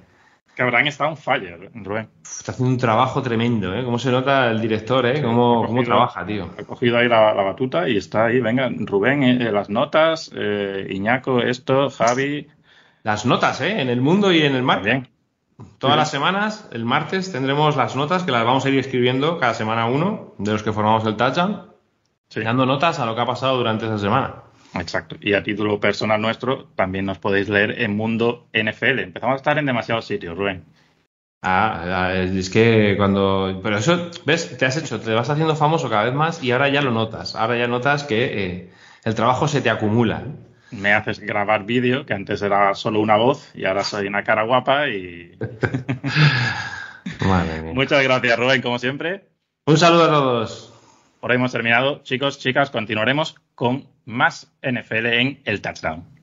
que Abraham está un fire, Rubén. Está haciendo un trabajo tremendo, ¿eh? Cómo se nota el director, ¿eh? Cómo, cómo trabaja, tío. Ha cogido ahí la, batuta y está ahí. Venga, Rubén, eh, eh, las notas, eh, Iñaco, esto, Javi. Las notas, ¿eh? En el mundo y en el mar. Bien. Todas las semanas, el martes, tendremos las notas que las vamos a ir escribiendo cada semana uno de los que formamos el touchdown, dando notas a lo que ha pasado durante esa semana. Exacto. Y a título personal nuestro, también nos podéis leer en Mundo NFL. Empezamos a estar en demasiados sitios, Rubén. Ah, es que cuando. Pero eso, ¿ves? Te has hecho, te vas haciendo famoso cada vez más y ahora ya lo notas. Ahora ya notas que eh, el trabajo se te acumula. Me haces grabar vídeo, que antes era solo una voz y ahora soy una cara guapa y. *laughs* Muchas gracias, Rubén, como siempre. Un saludo a todos. Por hoy hemos terminado. Chicos, chicas, continuaremos con más NFL en el touchdown.